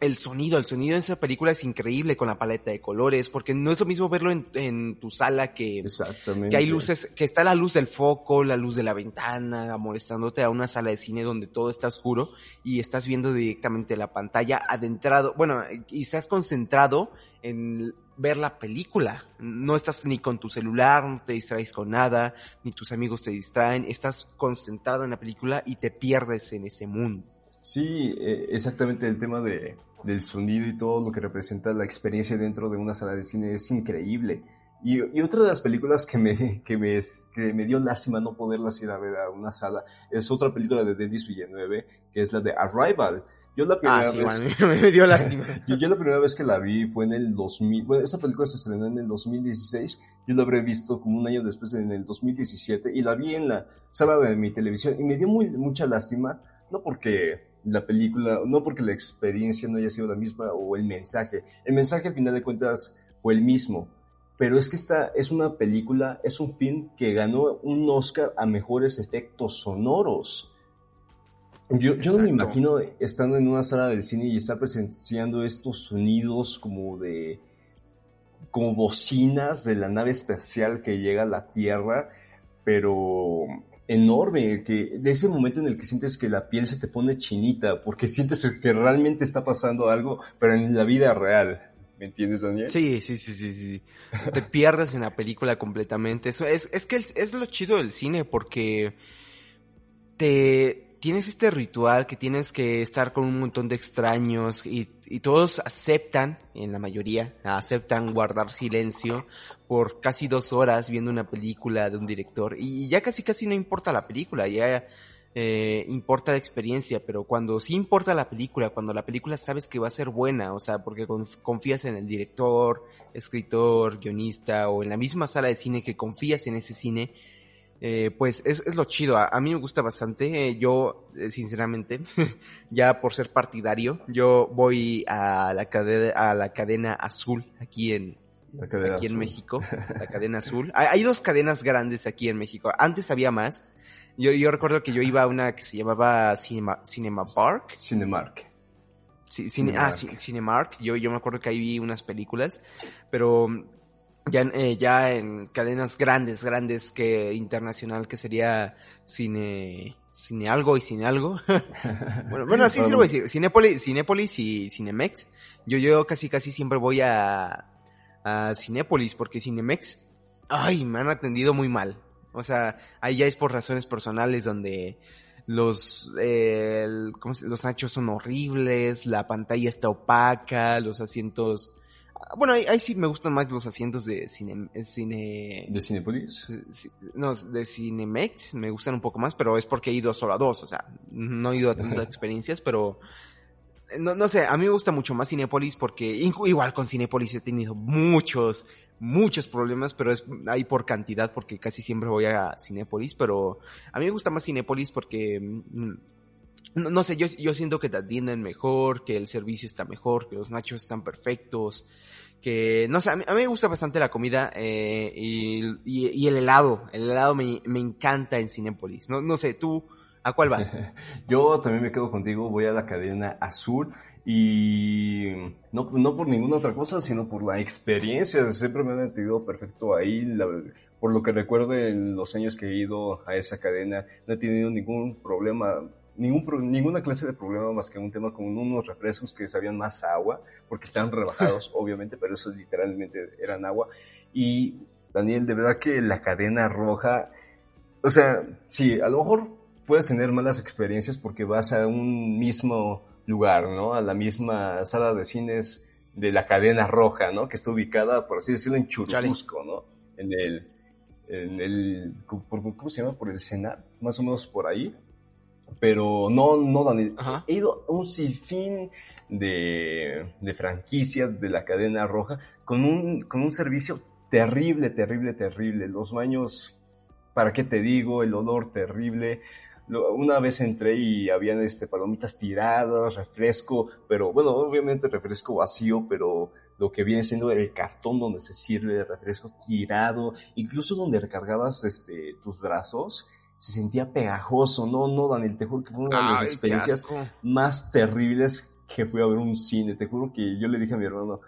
el sonido, el sonido de esa película es increíble con la paleta de colores, porque no es lo mismo verlo en, tu sala que, que hay luces, que está la luz del foco, la luz de la ventana, molestándote a una sala de cine donde todo está oscuro y estás viendo directamente la pantalla adentrado, bueno, y estás concentrado en ver la película. No estás ni con tu celular, no te distraes con nada, ni tus amigos te distraen, estás concentrado en la película y te pierdes en ese mundo. Sí, eh, exactamente el tema de, del sonido y todo lo que representa la experiencia dentro de una sala de cine es increíble. Y, y otra de las películas que me, que, me, que me dio lástima no poderlas ir a ver a una sala es otra película de Denis Villeneuve, que es la de Arrival. Yo la primera ah, vez, me dio lástima. yo, yo, la primera vez que la vi fue en el 2000, bueno, esa película se estrenó en el 2016, yo la habré visto como un año después en el 2017 y la vi en la sala de mi televisión y me dio muy, mucha lástima, no porque la película, no porque la experiencia no haya sido la misma o el mensaje. El mensaje al final de cuentas fue el mismo, pero es que esta es una película, es un film que ganó un Oscar a mejores efectos sonoros. Yo, yo no me imagino estando en una sala del cine y estar presenciando estos sonidos como de como bocinas de la nave espacial que llega a la Tierra, pero enorme, que de ese momento en el que sientes que la piel se te pone chinita, porque sientes que realmente está pasando algo, pero en la vida real. ¿Me entiendes, Daniel? Sí, sí, sí, sí, sí. Te pierdes en la película completamente. Eso es, es que es lo chido del cine, porque te, tienes este ritual que tienes que estar con un montón de extraños y, todos aceptan, en la mayoría, aceptan guardar silencio por casi dos horas viendo una película de un director. Y ya casi casi no importa la película, ya eh, importa la experiencia, pero cuando sí importa la película, cuando la película sabes que va a ser buena, o sea, porque confías en el director, escritor, guionista o en la misma sala de cine que confías en ese cine, eh, pues es, es, lo chido. A, mí me gusta bastante. Eh, yo, eh, sinceramente, ya por ser partidario, yo voy a la cadena, a la cadena azul aquí en, aquí en México, la cadena azul. Hay, hay, dos cadenas grandes aquí en México. Antes había más. Yo, yo recuerdo que yo iba a una que se llamaba Cinema, Cinema Park. Cinemark. Sí, cine, Ah, Cinemark. Yo, yo me acuerdo que ahí vi unas películas, pero ya, eh, ya en cadenas grandes, grandes que internacional, que sería cine, cine algo y cine algo. bueno, bueno, así sí lo voy a decir. Cinépolis, y Cinemex. Yo, yo casi, casi siempre voy a, a Cinépolis porque Cinemex, ay, me han atendido muy mal. O sea, ahí ya es por razones personales donde los, eh, los nachos son horribles, la pantalla está opaca, los asientos... Bueno, ahí, sí me gustan más los asientos de cine... cine ¿De Cinepolis? No, de Cinemex me gustan un poco más, pero es porque he ido solo a dos, o sea, no he ido a tantas experiencias, pero... No, no sé, a mí me gusta mucho más Cinepolis porque igual con Cinepolis he tenido muchos, muchos problemas, pero es ahí por cantidad, porque casi siempre voy a Cinépolis, pero a mí me gusta más Cinépolis porque, mm, no, sé, yo, yo siento que te atienden mejor, que el servicio está mejor, que los nachos están perfectos, que, no sé, a mí, me gusta bastante la comida eh, y, y, el helado, el helado me, me encanta en Cinépolis. No, no sé, tú, ¿a cuál vas? yo también me quedo contigo, voy a la cadena azul y no, no por ninguna otra cosa, sino por la experiencia. Siempre me han entendido perfecto ahí. por lo que recuerdo en los años que he ido a esa cadena, no he tenido ningún problema, ningún, ninguna clase de problema más que un tema con unos refrescos que sabían más agua, porque estaban rebajados, obviamente, pero esos literalmente eran agua. Y Daniel, de verdad que la cadena roja, o sea, sí, a lo mejor puedes tener malas experiencias porque vas a un mismo lugar, ¿no? A la misma sala de cines de la cadena roja, ¿no? Que está ubicada, por así decirlo, en Churubusco, ¿no? En el, en el, ¿cómo se llama? Por el Senat, más o menos por ahí. Pero no, no, Daniel. He ido a un sinfín de, de franquicias de la cadena roja con un, con un servicio terrible, terrible, terrible. Los baños, ¿para qué te digo? El olor terrible una vez entré y habían este, palomitas tiradas, refresco, pero bueno, obviamente refresco vacío, pero lo que viene siendo el cartón donde se sirve el refresco tirado, incluso donde recargabas este, tus brazos, se sentía pegajoso. No, no, Daniel, te juro que fue una de las experiencias más terribles que fui a ver un cine. Te juro que yo le dije a mi hermano,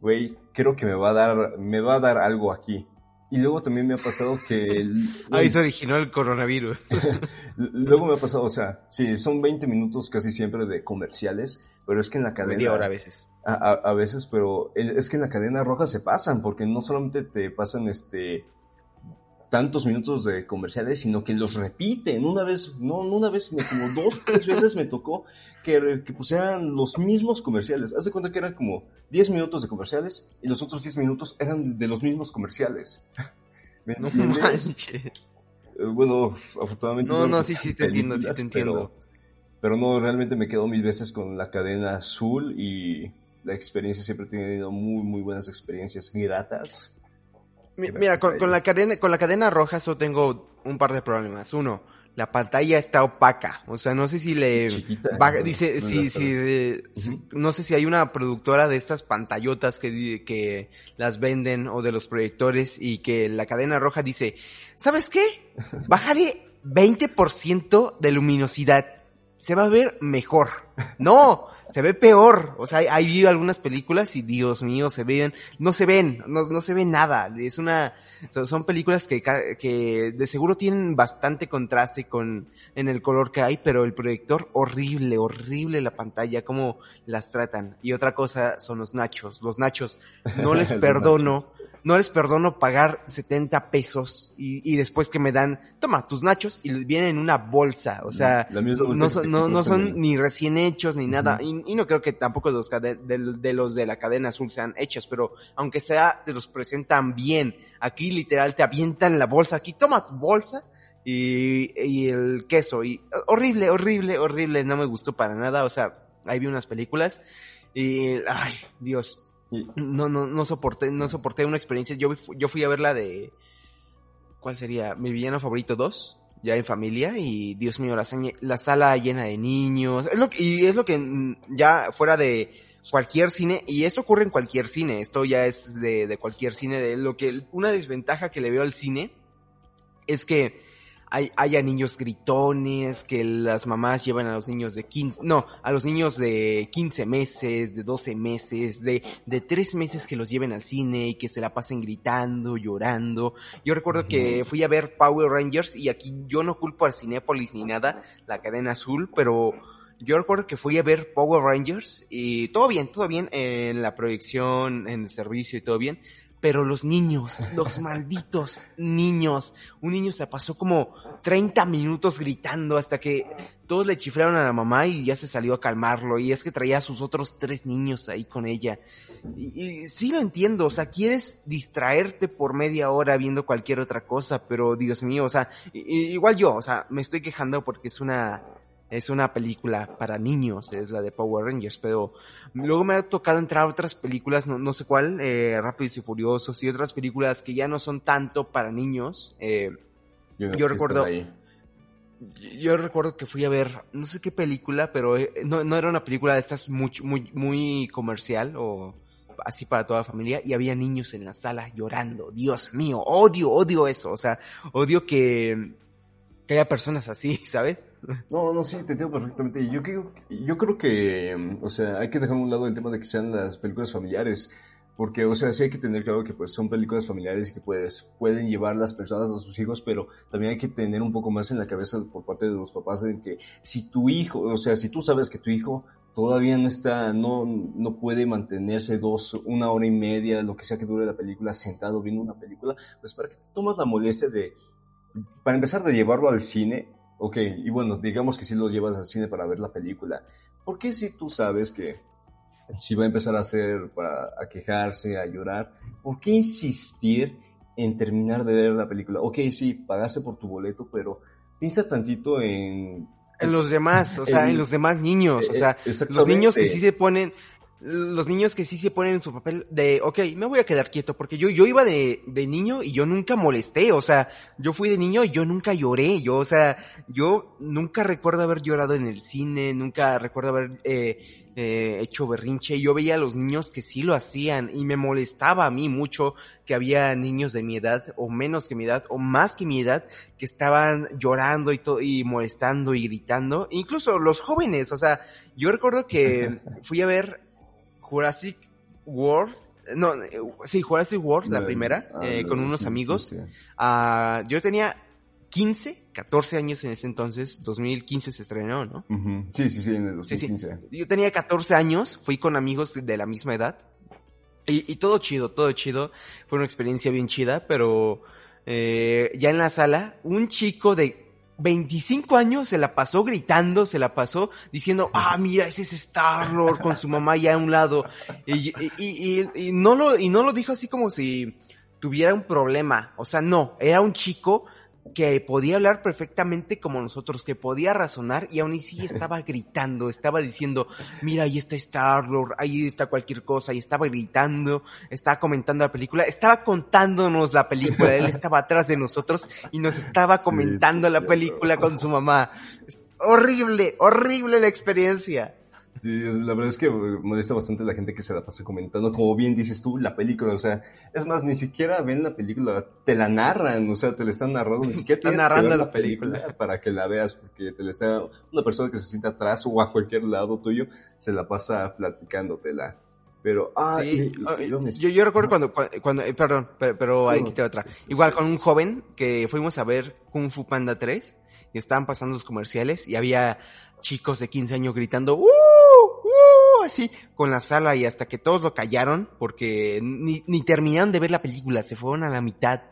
güey, creo que me va a dar, me va a dar algo aquí. Y luego también me ha pasado que... Ahí se originó el coronavirus. luego me ha pasado, o sea, sí, son 20 minutos casi siempre de comerciales, pero es que en la cadena... Media hora a veces. A, a, veces, pero es que en la cadena roja se pasan, porque no solamente te pasan este tantos minutos de comerciales, sino que los repiten. Una vez, no, no una vez, sino como dos, tres veces me tocó que, que pusieran los mismos comerciales. Haz de cuenta que eran como 10 minutos de comerciales y los otros 10 minutos eran de los mismos comerciales. ¿Me no. Eh, bueno, afortunadamente. No, no, sí, sí, te entiendo, sí, te entiendo. Pero, no, realmente me quedo mil veces con la cadena azul y la experiencia siempre he tenido muy, muy buenas experiencias gratas Mira, con, la cadena, con la cadena roja solo tengo un par de problemas. Uno, la pantalla está opaca. O sea, no sé si le dice, si, no sé si hay una productora de estas pantallotas que, que las venden o de los proyectores y que la cadena roja dice, ¿sabes qué? Bájale 20% de luminosidad. Se va a ver mejor. No, se ve peor. O sea, hay, hay algunas películas y Dios mío, se ven, no se ven, no, no se ve nada. Es una, son películas que, que de seguro tienen bastante contraste con, en el color que hay, pero el proyector horrible, horrible la pantalla, cómo las tratan. Y otra cosa son los nachos. Los nachos, no les perdono no les perdono pagar 70 pesos y, y, después que me dan, toma tus nachos y vienen en una bolsa, o sea, no, no, no son ni recién hechos ni nada, y, y, no creo que tampoco los de, de, los de la cadena azul sean hechos, pero aunque sea, te los presentan bien, aquí literal te avientan la bolsa, aquí toma tu bolsa y, y el queso. Y horrible, horrible, horrible. No me gustó para nada. O sea, ahí vi unas películas y, ay, Dios. No, no, no soporté, no soporté una experiencia. Yo, yo fui a ver la de, ¿cuál sería? Mi villano favorito 2 ya en familia y Dios mío, la, la sala llena de niños. Es lo que, y es lo que mm, ya fuera de cualquier cine, y esto ocurre en cualquier cine, esto ya es de, de cualquier cine, de lo que, una desventaja que le veo al cine es que hay, haya niños gritones, que las mamás llevan a los niños de 15, no, a los niños de 15 meses, de 12 meses, de, de 3 meses que los lleven al cine y que se la pasen gritando, llorando. Yo recuerdo que fui a ver Power Rangers y aquí yo no culpo al Cinépolis ni nada, la cadena azul, pero yo recuerdo que fui a ver Power Rangers y todo bien, todo bien en la proyección, en el servicio y todo bien, pero los niños, los malditos niños, un niño se pasó como 30 minutos gritando hasta que todos le chiflaron a la mamá y ya se salió a calmarlo. Y es que traía a sus otros tres niños ahí con ella. Y, sí lo entiendo, o sea, quieres distraerte por media hora viendo cualquier otra cosa, pero Dios mío, o sea, igual yo, o sea, me estoy quejando porque es una es una película para niños, es la de Power Rangers, pero luego me ha tocado entrar a otras películas, no, no sé cuál, eh, Rápidos y Furiosos y otras películas que ya no son tanto para niños. Eh, yo, recuerdo... Yo recuerdo que fui a ver, no sé qué película, pero eh, no, no era una película de estas muy, muy, muy comercial o así para toda la familia y había niños en la sala llorando. Dios mío, odio, odio eso. O sea, odio que, que haya personas así, ¿sabes? No, no, sí, te entiendo perfectamente. Yo creo, yo creo que, o sea, hay que dejar a un lado el tema de que sean las películas familiares. Porque, o sea, sí hay que tener claro que pues son películas familiares que pues pueden llevar las personas a sus hijos, pero también hay que tener un poco más en la cabeza por parte de los papás de que si tu hijo, o sea, si tú sabes que tu hijo todavía no está, no, no puede mantenerse dos, una hora y media, lo que sea que dure la película, sentado viendo una película, pues para que te tomas la molestia de, para empezar de llevarlo al cine, Ok, y bueno, digamos que si lo llevas al cine para ver la película, ¿por qué si tú sabes que si va a empezar a hacer, para, a quejarse, a llorar, ¿por qué insistir en terminar de ver la película? Ok, sí, pagaste por tu boleto, pero piensa tantito en... En los demás, o sea, en, los demás niños, o sea, los niños que sí se ponen, los niños que sí se ponen en su papel de, ok, me voy a quedar quieto, porque yo, yo iba de, de niño y yo nunca molesté, o sea, yo fui de niño y yo nunca lloré, yo, o sea, yo nunca recuerdo haber llorado en el cine, nunca recuerdo haber eh, eh, hecho berrinche, yo veía a los niños que sí lo hacían y me molestaba a mí mucho que había niños de mi edad, o menos que mi edad, o más que mi edad, que estaban llorando y, todo y molestando y gritando, incluso los jóvenes, o sea, yo recuerdo que fui a ver Jurassic World. No, sí, Jurassic World, la, primera, ah, eh, con unos amigos. Uh, yo tenía 15, 14 años en ese entonces, 2015 se estrenó, ¿no? Sí, sí, sí, en el 2015. Yo tenía 14 años, fui con amigos de la misma edad. Y, y todo chido, todo chido. Fue una experiencia bien chida, pero eh, ya en la sala, un chico de 25 años se la pasó gritando, se la pasó diciendo, ah, mira, ese es Star-Lord con su mamá ya a un lado. Y, y, y, no lo, y no lo dijo así como si tuviera un problema. O sea, no, era un chico que podía hablar perfectamente como nosotros, que podía razonar y aún así estaba gritando, estaba diciendo, mira, ahí está Star-Lord, ahí está cualquier cosa, y estaba gritando, estaba comentando la película, estaba contándonos la película, él estaba atrás de nosotros y nos estaba comentando la película con su mamá. Horrible, horrible la experiencia. Sí, la verdad es que molesta bastante la gente que se la pasa comentando, como bien dices tú, la película, o sea, es más, ni siquiera ven la película, te la narran, o sea, te la están narrando, ni siquiera están narrando la película. para que la veas, porque te la está, una persona que se sienta atrás o a cualquier lado tuyo, se la pasa platicándotela. Pero, ah, sí, yo, yo, recuerdo cuando, cuando, eh, perdón, pero, ahí te otra. Igual con un joven que fuimos a ver Kung Fu Panda 3 y estaban pasando los comerciales y había chicos de 15 años gritando, ¡Uh! ¡Uh! Así, con la sala y hasta que todos lo callaron porque ni, ni terminaron de ver la película, se fueron a la mitad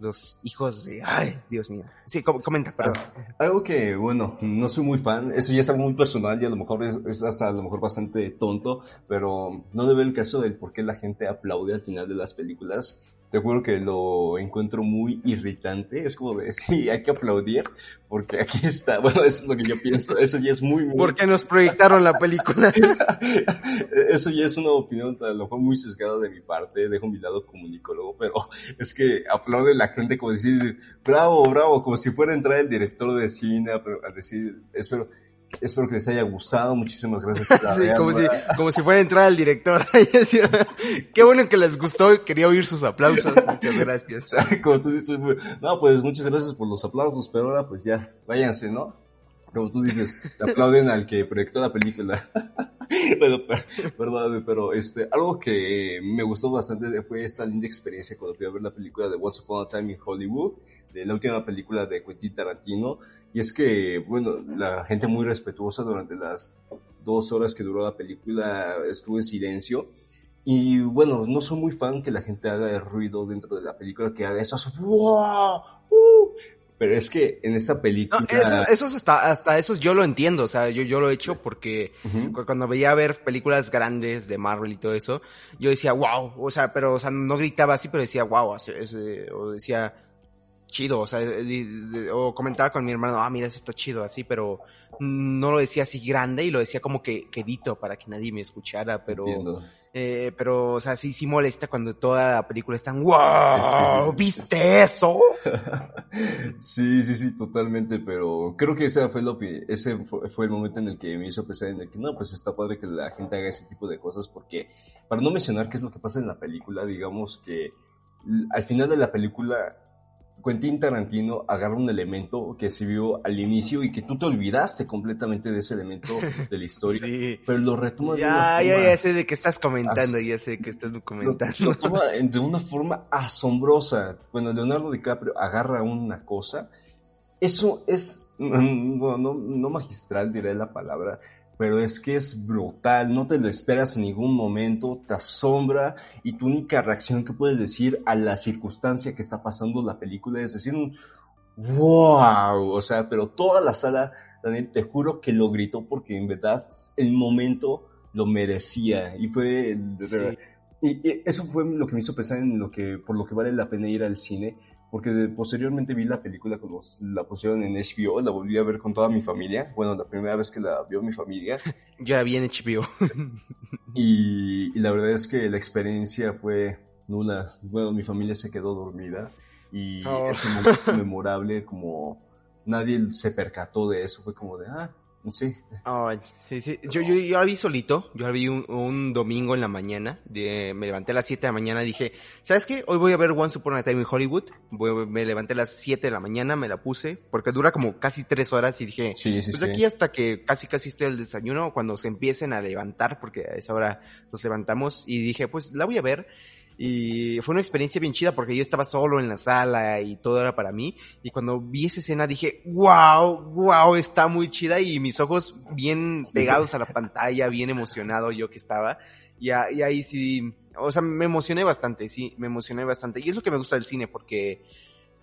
los hijos de... Ay, Dios mío. Sí, comenta, perdón. Ah, algo que, bueno, no soy muy fan, eso ya es algo muy personal y a lo mejor es, hasta a lo mejor bastante tonto, pero no debe el caso del por qué la gente aplaude al final de las películas te juro que lo encuentro muy irritante. Es como de, sí, hay que aplaudir porque aquí está. Bueno, eso es lo que yo pienso. Eso ya es muy... muy... Porque nos proyectaron la película. eso ya es una opinión, a lo mejor muy sesgada de mi parte. Dejo mi lado comunicólogo, pero es que aplaude la gente como decir, bravo, bravo, como si fuera a entrar el director de cine a, a decir, espero Espero que les haya gustado. Muchísimas gracias. sí, como, si, como si fuera a entrar el director. Qué bueno que les gustó. Quería oír sus aplausos. Muchas gracias. como tú dices, no, pues muchas gracias por los aplausos, pero ahora pues ya, váyanse, ¿no? Como tú dices, te aplauden al que proyectó la película. pero, perdón, pero este, algo que me gustó bastante fue esta linda experiencia cuando fui a ver la película de Once Upon a Time in Hollywood, de la última película de Quentin Tarantino y es que, bueno, la gente muy respetuosa durante las dos horas que duró la película estuvo en silencio. Y bueno, no soy muy fan que la gente haga ruido dentro de la película, que haga eso, ¡wow! Uh, pero es que en esta película... eso, hasta, hasta eso yo lo entiendo, o sea, yo, yo lo he hecho porque cuando veía ver películas grandes de Marvel y todo eso, yo decía, wow, o sea, pero, o sea, no gritaba así, pero decía, wow, o decía, chido, o sea, o comentaba con mi hermano, ah, mira, eso está chido, así, pero no lo decía así grande y lo decía como que quedito para que nadie me escuchara, pero, eh, pero, o sea, sí, sí molesta cuando toda la película está wow, ¿viste eso? sí, sí, sí, totalmente, pero creo que ese fue, lo, ese fue el momento en el que me hizo pensar en el que, no, pues está padre que la gente haga ese tipo de cosas, porque, para no mencionar qué es lo que pasa en la película, digamos que al final de la película Quentin Tarantino agarra un elemento que se vio al inicio y que tú te olvidaste completamente de ese elemento de la historia, pero lo retoma ya, de una ya, ya sé de qué estás comentando, ya sé de qué estás comentando. Lo, toma de una forma asombrosa. Bueno, Leonardo DiCaprio agarra una cosa, eso es, bueno, no, no magistral diré la palabra, pero es que es brutal, no te lo esperas en ningún momento, te asombra y tu única reacción que puedes decir a la circunstancia que está pasando la película es decir un wow, o sea, pero toda la sala, Daniel, te juro que lo gritó porque en verdad el momento lo merecía y fue... Y, eso fue lo que me hizo pensar en lo que, por lo que vale la pena ir al cine, porque posteriormente vi la película cuando la pusieron en HBO, la volví a ver con toda mi familia, bueno, la primera vez que la vio mi familia. ya vi en HBO. y, la verdad es que la experiencia fue nula, bueno, mi familia se quedó dormida y oh. es un momento memorable como nadie se percató de eso, fue como de, ah, Sí. sí, sí. Yo, yo, yo la vi solito. Yo la vi un, un domingo en la mañana. De, me levanté a las 7 de la mañana. Dije, ¿sabes qué? Hoy voy a ver Once Upon a Time in Hollywood. me levanté a las 7 de la mañana, me la puse. Porque dura como casi 3 horas. Y dije, sí, sí, pues aquí hasta que casi casi esté el desayuno. Cuando se empiecen a levantar. Porque a esa hora nos levantamos. Y dije, pues la voy a ver. Y fue una experiencia bien chida porque yo estaba solo en la sala y todo era para mí. Y cuando vi esa escena dije, wow, wow, está muy chida y mis ojos bien pegados a la pantalla, bien emocionado yo que estaba. Y, y ahí sí, o sea, me emocioné bastante, sí, me emocioné bastante. Y es lo que me gusta del cine porque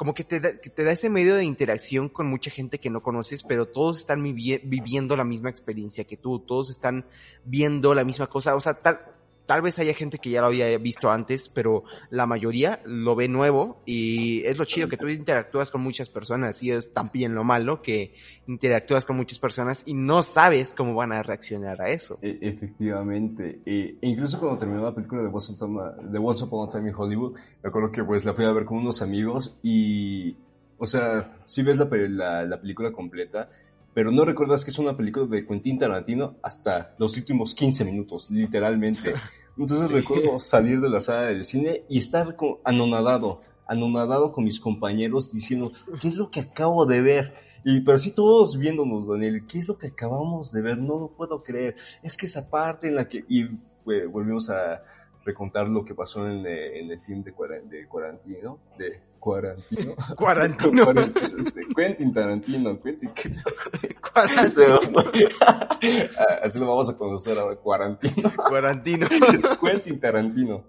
como que te da, que te da ese medio de interacción con mucha gente que no conoces, pero todos están viviendo la misma experiencia que tú, todos están viendo la misma cosa, o sea, tal, tal vez haya gente que ya lo había visto antes, pero la mayoría lo ve nuevo y es lo chido que tú interactúas con muchas personas y es también lo malo que interactúas con muchas personas y no sabes cómo van a reaccionar a eso. E, efectivamente, e incluso cuando terminó la película de Once, Upon a Time in Hollywood, me acuerdo que pues la fui a ver con unos amigos y, o sea, si ves la, la película completa, pero no recuerdas que es una película de Quentin Tarantino hasta los últimos 15 minutos, literalmente. Entonces recuerdo salir de la sala del cine y estar anonadado, anonadado con mis compañeros diciendo, ¿qué es lo que acabo de ver? Y pero sí todos viéndonos, Daniel, ¿qué es lo que acabamos de ver? No lo puedo creer. Es que esa parte en la que... Y volvimos a recontar lo que pasó en, en el film de, de Cuarantino, de Cuarantino. Cuarantino. Quentin Tarantino, Quentin. Cuarantino. Así lo vamos a conocer ahora, Cuarantino. Cuarantino. Quentin Tarantino.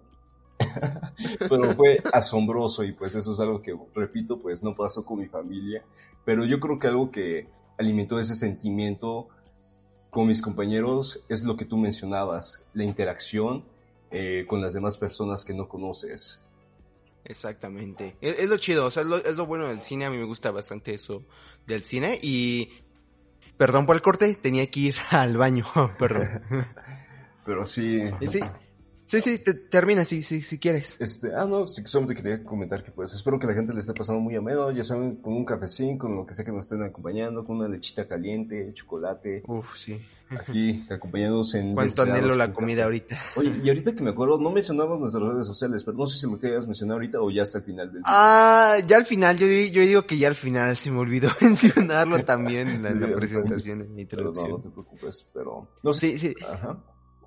Pero fue asombroso y pues eso es algo que, repito, pues no pasó con mi familia. Pero yo creo que algo que alimentó ese sentimiento con mis compañeros es lo que tú mencionabas, la interacción eh, con las demás personas que no conoces. Exactamente. Es, es lo chido, o sea, es lo, es lo bueno del cine, a mí me gusta bastante eso del cine y... Perdón por el corte, tenía que ir al baño, perdón. Pero sí. Sí, sí, sí, te- termina si, sí, si quieres. Este, ah, no, sí, solo te quería comentar que pues espero que la gente le esté pasando muy ameno, ya saben, con un cafecín, con lo que sea que nos estén acompañando, con una lechita caliente, chocolate, Uf, sí. aquí acompañándonos en... Cuánto anhelo la comida ahorita. Oye, y ahorita que me acuerdo, no mencionamos nuestras redes sociales, pero no sé si lo querías mencionar ahorita o ya hasta el final del. Ah, ya al final, yo, di- yo digo que ya al final se me olvidó mencionarlo también en la, en la Sí, presentación, en la pero no, introducción. no te preocupes, pero... No sé. Sí, sí. Ajá.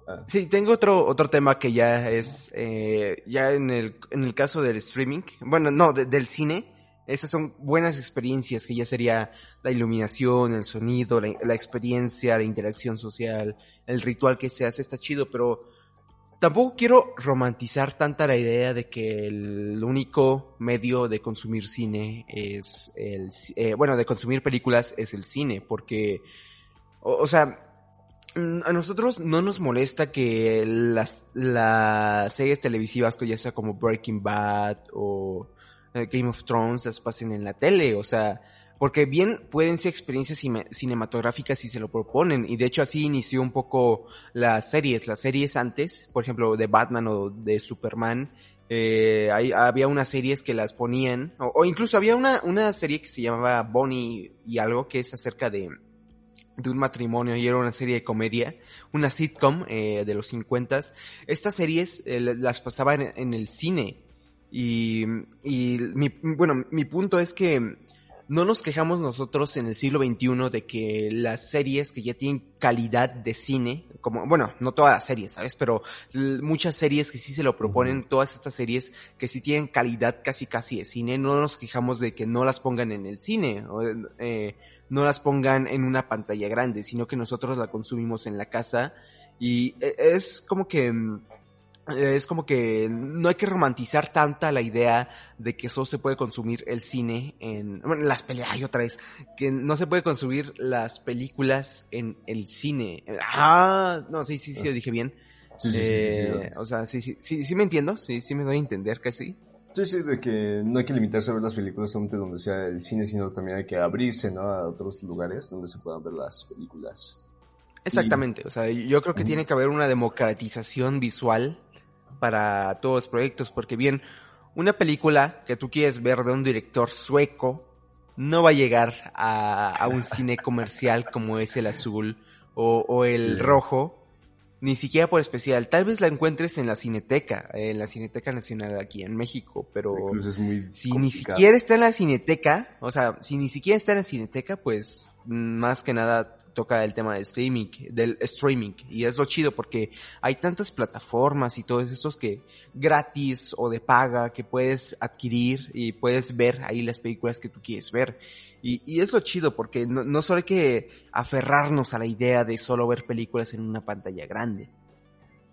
Ah, Sí, tengo otro, otro tema que ya es, eh, ya en el, en el caso del streaming, bueno, no, de- del cine, esas son buenas experiencias, que ya sería la iluminación, el sonido, la, experiencia, la interacción social, el ritual que se hace, está chido, pero tampoco quiero romantizar tanta la idea de que el único medio de consumir cine es el, eh, bueno, de consumir películas es el cine, porque, o, sea, A nosotros no nos molesta que las, las series televisivas, ya sea como Breaking Bad o eh, Game of Thrones, las pasen en la tele, o sea, porque bien pueden ser experiencias cine- cinematográficas si se lo proponen, y de hecho así inició un poco las series, las series antes, por ejemplo, de Batman o de Superman, eh, hay- había unas series que las ponían, o, o incluso había una, una serie que se llamaba Bonnie y algo, que es acerca de, de un matrimonio y era una serie de comedia, una sitcom eh, de los 50. Estas series eh, las pasaban en, en el cine y, y mi, bueno, mi punto es que no nos quejamos nosotros en el siglo XXI de que las series que ya tienen calidad de cine, como, bueno, no todas las series, ¿sabes? Pero muchas series que sí se lo proponen, todas estas series que sí tienen calidad casi casi de cine, no nos quejamos de que no las pongan en el cine, eh, no las pongan en una pantalla grande, sino que nosotros la consumimos en la casa y eh, es como que mm, es como que no hay que romantizar tanta la idea de que solo se puede consumir el cine en, bueno, las peleas, ay, otra vez, que no se puede consumir las películas en el cine. Ah, no, sí, sí, sí, lo dije bien. sí, sí, sí, Eh, sí, o sea, sí, sí, sí, sí me entiendo, sí, sí me doy a entender que sí. Sí, de que no hay que limitarse a ver las películas solamente donde sea el cine, sino también hay que abrirse, ¿no? A otros lugares donde se puedan ver las películas. Exactamente, o sea, yo creo que tiene que haber una democratización visual para todos los proyectos, porque bien, una película que tú quieres ver de un director sueco no va a llegar a, a un cine comercial como es el azul o, o el Sí. rojo, ni siquiera por especial. Tal vez la encuentres en la Cineteca, en la Cineteca Nacional aquí en México, pero Incluso es muy si ni siquiera está en la cineteca, o sea, si ni siquiera está en la cineteca, pues más que nada toca el tema del streaming, del streaming, y es lo chido porque hay tantas plataformas y todos estos que gratis o de paga que puedes adquirir y puedes ver ahí las películas que tú quieres ver. Y, y es lo chido porque no, no solo hay que aferrarnos a la idea de solo ver películas en una pantalla grande.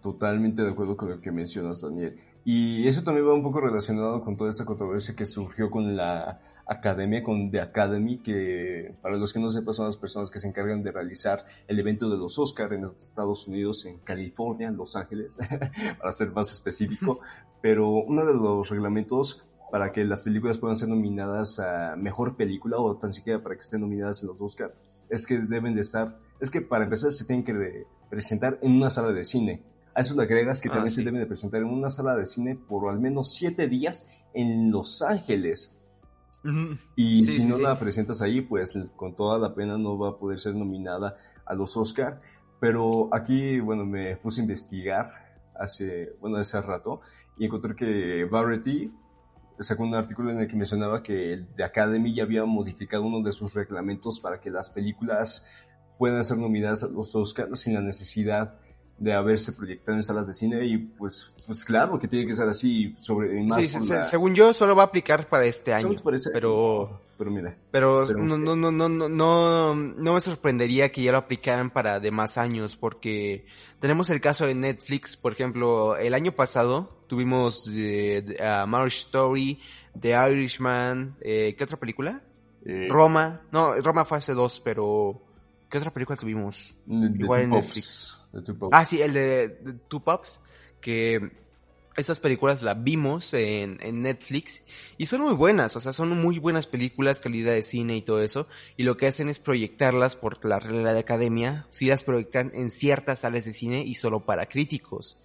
Totalmente de acuerdo con lo que mencionas, Daniel. Y eso también va un poco relacionado con toda esta controversia que surgió con la academia, con The Academy, que para los que no sepan son las personas que se encargan de realizar el evento de los Oscar en Estados Unidos, en California, en Los Ángeles, para ser más específico. Pero uno de los reglamentos para que las películas puedan ser nominadas a mejor película o tan siquiera para que estén nominadas en los Oscar es que deben de estar, es que para empezar se tienen que re- presentar en una sala de cine. A eso le agregas que Ah, también sí. se deben de presentar en una sala de cine por al menos siete días en Los Ángeles. Y Sí, si sí, no sí. la presentas ahí, pues con toda la pena no va a poder ser nominada a los Oscar. Pero aquí, bueno, me puse a investigar hace, bueno, hace rato y encontré que Variety sacó un artículo en el que mencionaba que el The Academy ya había modificado uno de sus reglamentos para que las películas puedan ser nominadas a los Oscars sin la necesidad de haberse proyectado en salas de cine y pues, pues claro que tiene que ser así sobre más Sí, la- según yo solo va a aplicar para este ¿Solo año. parece? pero- pero mira Pero no, no, no, no, no, no, no me sorprendería que ya lo aplicaran para demás años, porque tenemos el caso de Netflix, por ejemplo, el año pasado tuvimos eh, Marriage Story, The Irishman, eh, ¿qué otra película? eh, Roma, no, Roma fue hace dos, pero ¿qué otra película tuvimos? igual en Netflix. Ah, sí, el de, de Two Pops, que Estas películas las vimos en, en, Netflix y son muy buenas, o sea, son muy buenas películas, calidad de cine y todo eso. Y lo que hacen es proyectarlas por la regla de academia, si las proyectan en ciertas salas de cine y solo para críticos.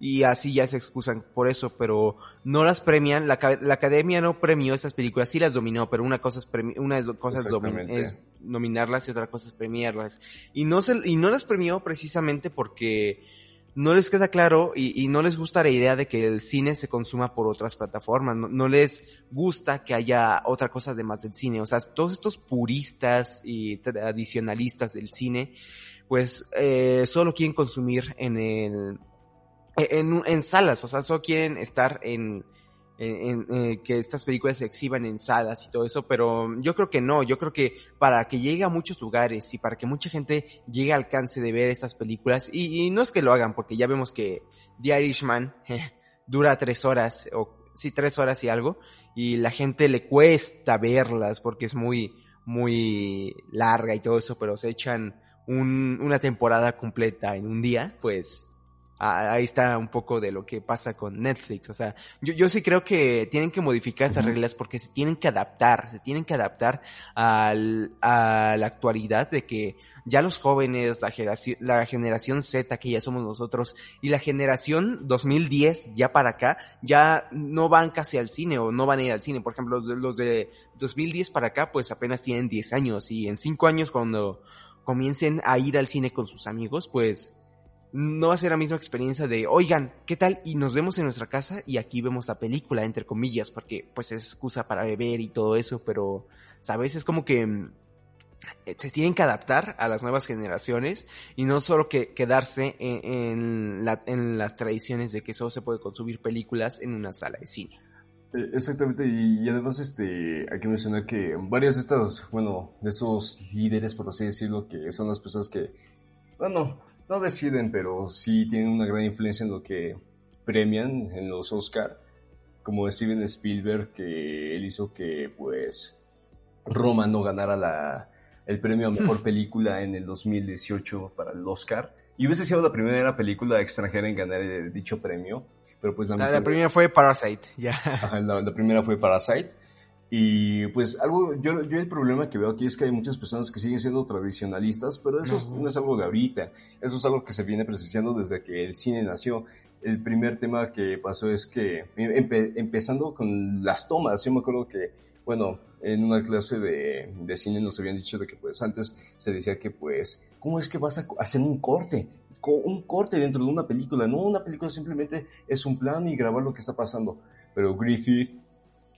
Y así ya se excusan por eso, pero no las premian, la, la academia no premió esas películas, sí las dominó, pero una cosa es, una cosa es, es nominarlas y otra cosa es premiarlas. Y no, se, y no las premió precisamente porque no les queda claro y, y, no les gusta la idea de que el cine se consuma por otras plataformas. No, no, les gusta que haya otra cosa además del cine. O sea, todos estos puristas y tradicionalistas del cine, pues eh, solo quieren consumir en el en, en salas. O sea, solo quieren estar en en, eh, que estas películas se exhiban en salas y todo eso, pero yo creo que no, yo creo que para que llegue a muchos lugares y para que mucha gente llegue al alcance de ver estas películas, y, no es que lo hagan, porque ya vemos que The Irishman dura tres horas, o sí, tres horas y algo, y la gente le cuesta verlas porque es muy, muy larga y todo eso, pero se echan un, una temporada completa en un día, pues ahí está un poco de lo que pasa con Netflix. O sea, yo, yo sí creo que tienen que modificar esas reglas porque se tienen que adaptar, se tienen que adaptar al, a la actualidad de que ya los jóvenes, la generación, la generación Z que ya somos nosotros y la generación 2010 ya para acá, ya no van casi al cine o no van a ir al cine. Por ejemplo, los de, los de 2010 para acá pues apenas tienen 10 años y en 5 años cuando comiencen a ir al cine con sus amigos pues no va a ser la misma experiencia de, oigan, ¿qué tal? Y nos vemos en nuestra casa y aquí vemos la película, entre comillas, porque pues es excusa para beber y todo eso, pero, ¿sabes? Es como que mm, se tienen que adaptar a las nuevas generaciones y no solo que quedarse en, las tradiciones de que solo se puede consumir películas en una sala de cine. Eh, exactamente, y, además este, hay que mencionar que varias de estas, bueno, de esos líderes, por así decirlo, que son las personas que, bueno, no deciden, pero sí tienen una gran influencia en lo que premian en los Oscar, como Steven Spielberg, que él hizo que pues Roma no ganara la, el premio a mejor película en el 2018 para el Oscar. Y hubiese sido la primera película extranjera en ganar dicho premio. Pero pues la, la, primera fue Parasite, ya. la, primera fue Parasite. Y pues algo, yo, yo el problema que veo aquí es que hay muchas personas que siguen siendo tradicionalistas, pero eso no es algo de ahorita, eso es algo que se viene presenciando desde que el cine nació. El primer tema que pasó es que, empezando con las tomas, yo me acuerdo que, bueno, en una clase de, de, cine nos habían dicho de que pues antes se decía que pues, ¿cómo es que vas a hacer un corte? Un corte dentro de una película, no, una película simplemente es un plan y grabar lo que está pasando. Pero Griffith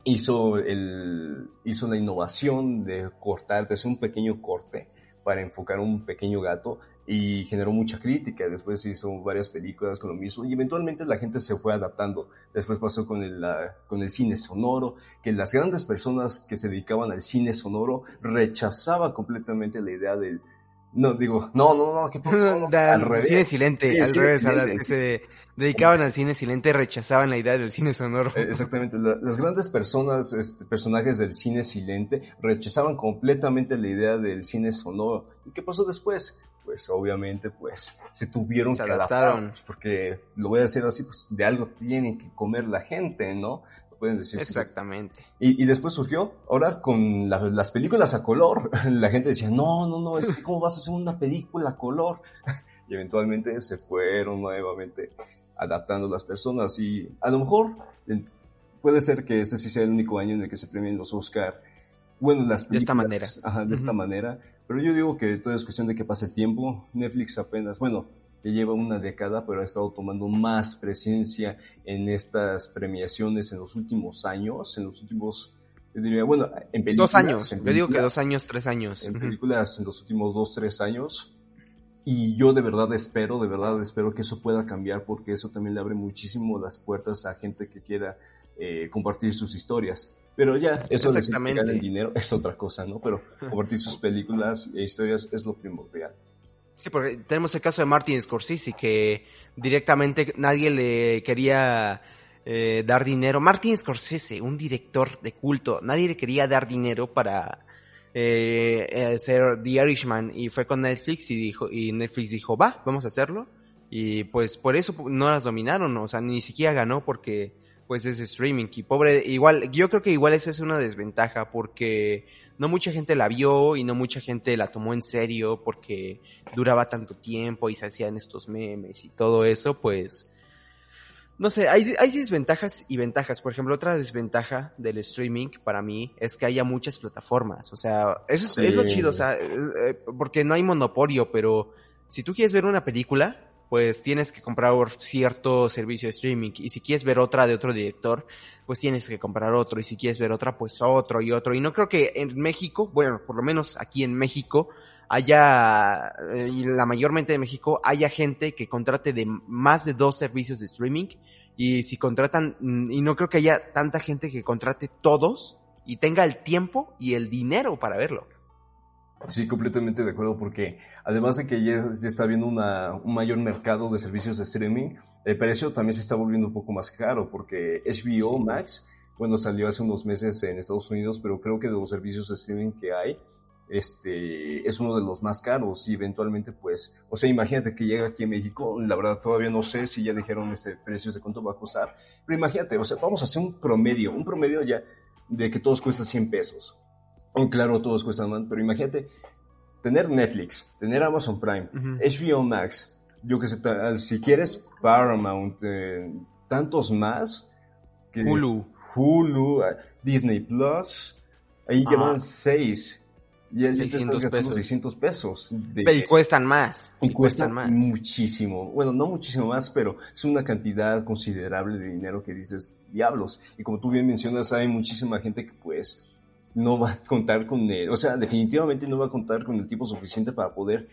hizo, el, hizo la innovación de cortar, de hacer un pequeño corte para enfocar un pequeño gato y generó mucha crítica. Después hizo varias películas con lo mismo y eventualmente la gente se fue adaptando. Después pasó con el, con el cine sonoro, que las grandes personas que se dedicaban al cine sonoro rechazaban completamente la idea del, no, digo, no, no, no, que todo, al revés. Cine silente, al revés, a las que se dedicaban al cine silente rechazaban la idea del cine sonoro. Eh, exactamente, las grandes personas, este, personajes del cine silente rechazaban completamente la idea del cine sonoro. ¿Y qué pasó después? Pues obviamente, pues, se tuvieron que adaptar, pues, porque lo voy a decir así, pues, de algo tiene que comer la gente, ¿no? Pueden decir. Exactamente. Y, y, después surgió, ahora con las películas a color, la gente decía, no, no, no, es ¿cómo vas a hacer una película a color? Y eventualmente se fueron nuevamente adaptando las personas y a lo mejor puede ser que este sí sea el único año en el que se premien los Oscar. Bueno, las películas. De esta manera. Ajá, de esta manera. Pero yo digo que todo es cuestión de que pase el tiempo. Netflix apenas, bueno, lleva una década, pero ha estado tomando más presencia en estas premiaciones en los últimos años, en los últimos, yo diría, bueno, en películas. Dos años, yo digo que dos años, tres años. En películas en los últimos dos, tres años. Y yo de verdad espero, de verdad espero que eso pueda cambiar porque eso también le abre muchísimo las puertas a gente que quiera eh, compartir sus historias. Pero ya, eso de el dinero es otra cosa, ¿no? Pero compartir sus películas e historias es lo primordial. Sí, porque tenemos el caso de Martin Scorsese, que directamente nadie le quería eh, dar dinero. Martin Scorsese, un director de culto, nadie le quería dar dinero para eh, hacer The Irishman y fue con Netflix y dijo y Netflix dijo va, vamos a hacerlo Y pues por eso no las dominaron, o sea, ni siquiera ganó porque pues es streaming y pobre, igual, yo creo que igual esa es una desventaja porque no mucha gente la vio y no mucha gente la tomó en serio porque duraba tanto tiempo y se hacían estos memes y todo eso, pues, no sé, hay, hay desventajas y ventajas. Por ejemplo, otra desventaja del streaming para mí es que haya muchas plataformas. O sea, eso es, es lo chido, o sea, eh, eh, porque no hay monopolio, pero si tú quieres ver una película, pues tienes que comprar cierto servicio de streaming. Y si quieres ver otra de otro director, pues tienes que comprar otro. Y si quieres ver otra, pues otro y otro. Y no creo que en México, bueno, por lo menos aquí en México, haya, eh, y la mayormente de México, haya gente que contrate de más de dos servicios de streaming. Y si contratan, mm, y no creo que haya tanta gente que contrate todos y tenga el tiempo y el dinero para verlo. Sí, completamente de acuerdo, porque además de que ya, está habiendo una, un mayor mercado de servicios de streaming, el precio también se está volviendo un poco más caro, porque HBO Max, bueno, salió hace unos meses en Estados Unidos, pero creo que de los servicios de streaming que hay, este, es uno de los más caros y eventualmente pues, o sea, imagínate que llega aquí a México, la verdad todavía no sé si ya dijeron este precios de cuánto va a costar, pero imagínate, o sea, vamos a hacer un promedio, un promedio ya de que todos cuesta 100 pesos. Y claro, todos cuestan más, pero imagínate tener Netflix, tener Amazon Prime, HBO Max, yo que sé, si quieres Paramount, eh, tantos más. Que Hulu. Hulu, eh, Disney Plus, ahí llevan seis. Ya, 600 pesos. 600 pesos. y cuestan más. Y, cuestan, más. muchísimo. Bueno, no muchísimo más, pero es una cantidad considerable de dinero que dices, diablos. Y como tú bien mencionas, hay muchísima gente que pues no va a contar con el, o sea, definitivamente no va a contar con el tiempo suficiente para poder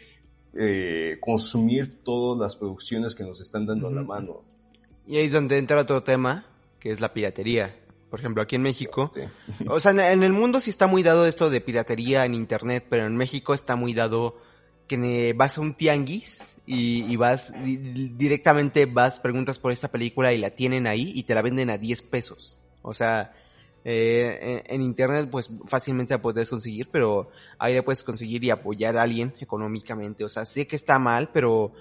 eh, consumir todas las producciones que nos están dando a la mano. Y ahí es donde entra otro tema, que es la piratería. Por ejemplo, aquí en México, o sea, en el mundo sí está muy dado esto de piratería en internet, pero en México está muy dado que vas a un tianguis y, y, vas directamente vas, preguntas por esta película y la tienen ahí y te la venden a 10 pesos. O sea, eh, en, internet pues fácilmente la puedes conseguir, pero ahí la puedes conseguir y apoyar a alguien económicamente. O sea, sé que está mal, pero,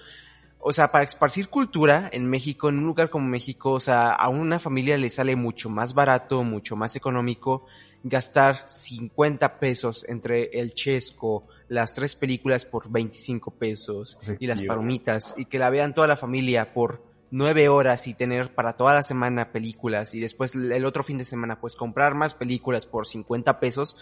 o sea, para esparcir cultura en México, en un lugar como México, o sea, a una familia le sale mucho más barato, mucho más económico gastar 50 pesos entre el chesco, las tres películas por 25 pesos y las palomitas y que la vean toda la familia por nueve horas y tener para toda la semana películas y después el otro fin de semana pues comprar más películas por 50 pesos,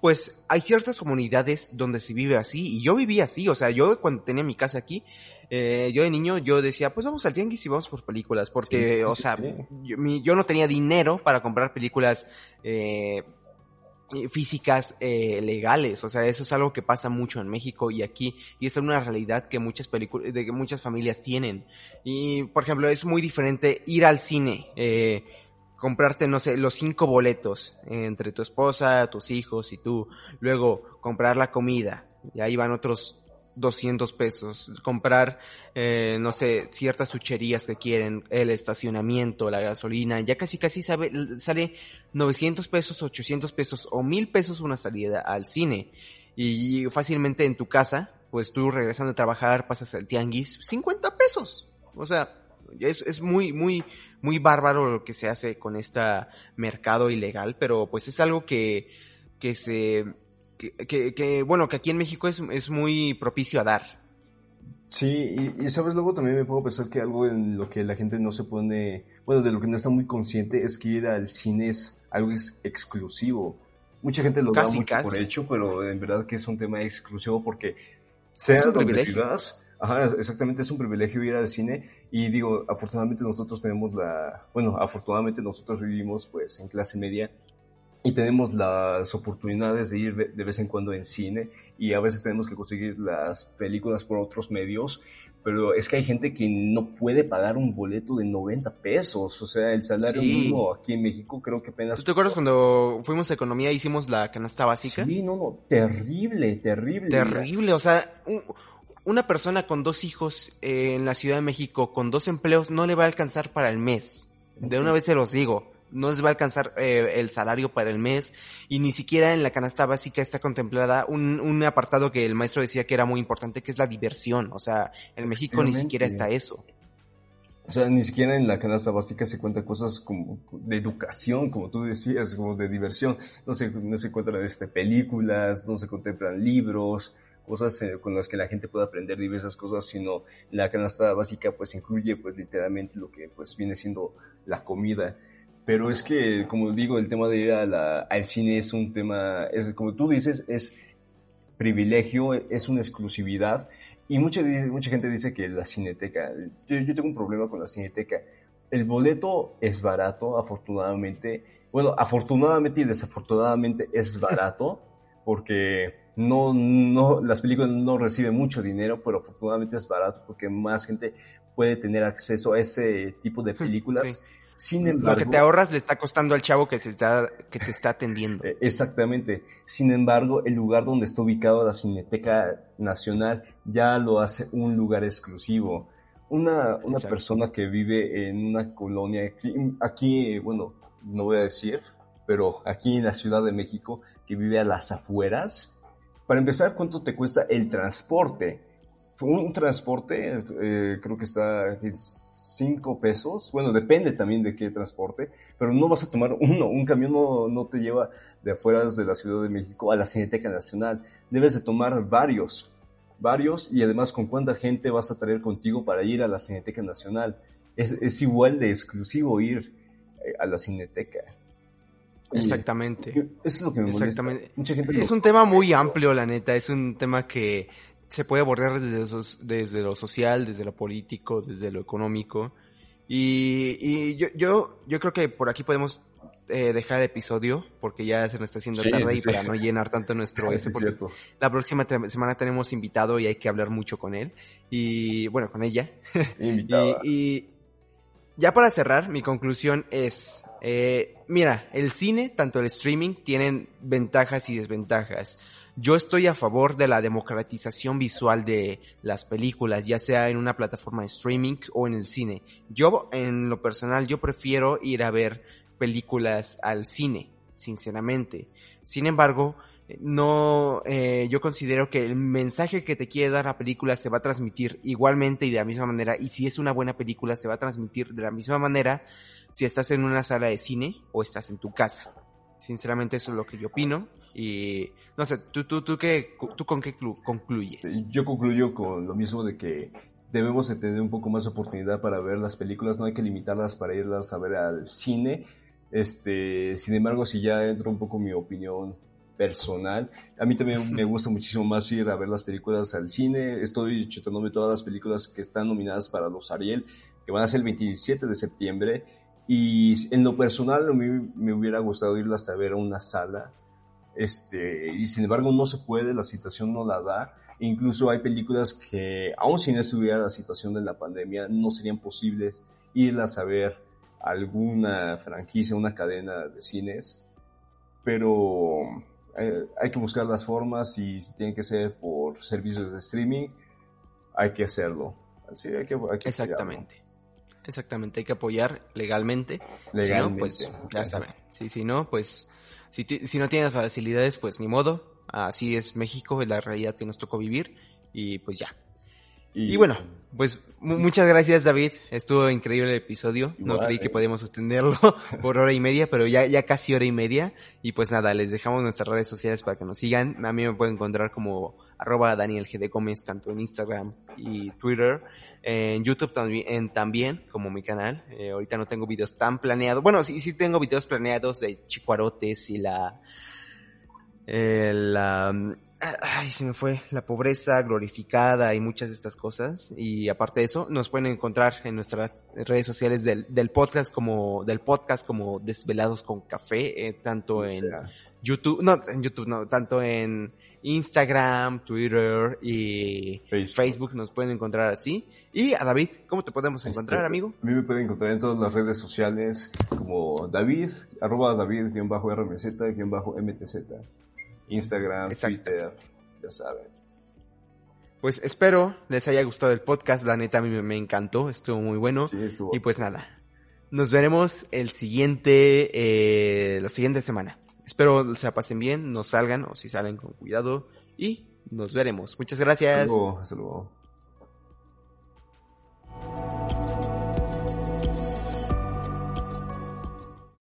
pues hay ciertas comunidades donde se vive así y yo viví así, o sea, yo cuando tenía mi casa aquí, eh, yo de niño yo decía, pues vamos al tianguis y vamos por películas, porque, o sea, Yo, yo, no tenía dinero para comprar películas eh, físicas eh, legales, o sea, eso es algo que pasa mucho en México y aquí, y es una realidad que muchas películas, de que muchas familias tienen. Y, por ejemplo, es muy diferente ir al cine, eh, comprarte, no sé, los cinco boletos entre tu esposa, tus hijos y tú, luego comprar la comida, y ahí van otros 200 pesos, comprar, eh, no sé, ciertas chucherías que quieren, el estacionamiento, la gasolina, ya casi casi sabe, sale 900 pesos, 800 pesos o 1000 pesos una salida al cine. Y fácilmente en tu casa, pues tú regresando a trabajar, pasas al tianguis, 50 pesos. O sea, es, es muy, muy, muy bárbaro lo que se hace con este mercado ilegal, pero pues es algo que, que se, que, bueno, que aquí en México es, es muy propicio a dar. Sí, y, sabes, luego también me puedo pensar que algo en lo que la gente no se pone, bueno, de lo que no está muy consciente es que ir al cine es algo exclusivo. Mucha gente lo da mucho por hecho, pero en verdad que es un tema exclusivo porque sea es un privilegio. ajá, exactamente, es un privilegio ir al cine y digo, afortunadamente nosotros tenemos la, bueno, afortunadamente nosotros vivimos pues en clase media y tenemos las oportunidades de ir de vez en cuando en cine y a veces tenemos que conseguir las películas por otros medios, pero es que hay gente que no puede pagar un boleto de 90 pesos, o sea, el salario mínimo aquí en México creo que apenas... ¿Tú te acuerdas cuando fuimos a economía e hicimos la canasta básica? Sí, no, no, terrible, terrible. Terrible, o sea, una persona con dos hijos en la Ciudad de México con dos empleos no le va a alcanzar para el mes. De una vez se los digo no les va a alcanzar eh, el salario para el mes y ni siquiera en la canasta básica está contemplada un, un apartado que el maestro decía que era muy importante, que es la diversión. O sea, en México ni siquiera está eso. O sea, ni siquiera en la canasta básica se cuentan cosas como de educación, como tú decías, como de diversión. No se, no se encuentran este, películas, no se contemplan libros, cosas eh, con las que la gente puede aprender diversas cosas, sino la canasta básica pues incluye pues literalmente lo que pues viene siendo la comida. Pero es que, como digo, el tema de ir a la, al cine es un tema, es, como tú dices, es privilegio, es una exclusividad. Y mucha, mucha gente dice que la cineteca, yo, yo tengo un problema con la cineteca. El boleto es barato, afortunadamente. Bueno, afortunadamente y desafortunadamente es barato, porque no, no, las películas no reciben mucho dinero, pero afortunadamente es barato porque más gente puede tener acceso a ese tipo de películas. Sin embargo, lo que te ahorras le está costando al chavo que, se está, que te está atendiendo. Eh, exactamente. Sin embargo, el lugar donde está ubicado la Cineteca Nacional ya lo hace un lugar exclusivo. Una, una persona que vive en una colonia, aquí, bueno, no voy a decir, pero aquí en la Ciudad de México, que vive a las afueras, para empezar, ¿cuánto te cuesta el transporte? Un transporte, eh, creo que está en 5 pesos. Bueno, depende también de qué transporte, pero no vas a tomar uno. Un camión no, no te lleva de afuera de la Ciudad de México a la Cineteca Nacional. Debes de tomar varios, varios, y además con cuánta gente vas a traer contigo para ir a la Cineteca Nacional. Es, es igual de exclusivo ir eh, a la Cineteca. Exactamente. Eso es lo que me Exactamente. Mucha gente es un tema muy amplio, la neta. Es un tema que se puede abordar desde, desde lo social, desde lo político, desde lo económico. Y, y yo, yo, yo creo que por aquí podemos eh, dejar el episodio porque ya se nos está haciendo tarde y para no llenar tanto nuestro ese porque la próxima semana tenemos invitado y hay que hablar mucho con él. Y bueno con ella. Y, y, ya para cerrar, mi conclusión es, eh, mira, el cine, tanto el streaming, tienen ventajas y desventajas. Yo estoy a favor de la democratización visual de las películas, ya sea en una plataforma de streaming o en el cine. Yo, en lo personal, yo prefiero ir a ver películas al cine, sinceramente. Sin embargo, no, eh, yo considero que el mensaje que te quiere dar la película se va a transmitir igualmente y de la misma manera, y si es una buena película se va a transmitir de la misma manera si estás en una sala de cine o estás en tu casa. Sinceramente eso es lo que yo opino y no sé, tú, tú, tú, qué, tú con qué concluyes? Yo concluyo con lo mismo de que debemos de tener un poco más de oportunidad para ver las películas, no hay que limitarlas para irlas a ver al cine. Este, sin embargo, si ya entra un poco mi opinión personal. A mí también me gusta muchísimo más ir a ver las películas al cine. Estoy chutándome todas las películas que están nominadas para los Ariel, que van a ser el 27 de septiembre. Y en lo personal, a mí me hubiera gustado irlas a ver a una sala. Este, y sin embargo, no se puede, la situación no la da. Incluso hay películas que, aun si no estuviera la situación de la pandemia, no serían posibles irlas a ver a alguna franquicia, una cadena de cines. Pero eh, hay que buscar las formas y si tiene que ser por servicios de streaming, hay que hacerlo. Así hay que, Exactamente. Exactamente, hay que apoyar legalmente. Legalmente. Si no, pues ya saben. Sí, si no, pues si, si no tienes facilidades, pues ni modo. Así es México, es la realidad que nos tocó vivir y pues ya. Y, bueno, pues muchas gracias David, estuvo increíble el episodio, no creí que eh. podíamos sostenerlo por hora y media, pero ya, ya casi hora y media. Y pues nada, les dejamos nuestras redes sociales para que nos sigan. A mí me pueden encontrar como arroba Daniel G. Gómez, tanto en Instagram y Twitter. En YouTube también, también como mi canal. Eh, ahorita no tengo videos tan planeados. Bueno, sí, sí tengo videos planeados de chicuarotes y la la, ay, se me fue, la pobreza glorificada y muchas de estas cosas. Y aparte de eso, nos pueden encontrar en nuestras redes sociales del, del podcast como, del podcast como Desvelados con Café, eh, tanto en YouTube, no, en YouTube no, tanto en Instagram, Twitter y Facebook. nos pueden encontrar así. Y a David, ¿cómo te podemos este, encontrar, amigo? A mí me pueden encontrar en todas las redes sociales como David, arroba David-RMZ-MTZ. Instagram, Twitter, ya saben. Pues espero les haya gustado el podcast, la neta a mí me, encantó, estuvo muy bueno. y pues nada, Nos veremos el siguiente, eh, la siguiente semana. Espero se la pasen bien, no salgan o si salen con cuidado y nos veremos. Muchas gracias. Hasta luego, hasta luego.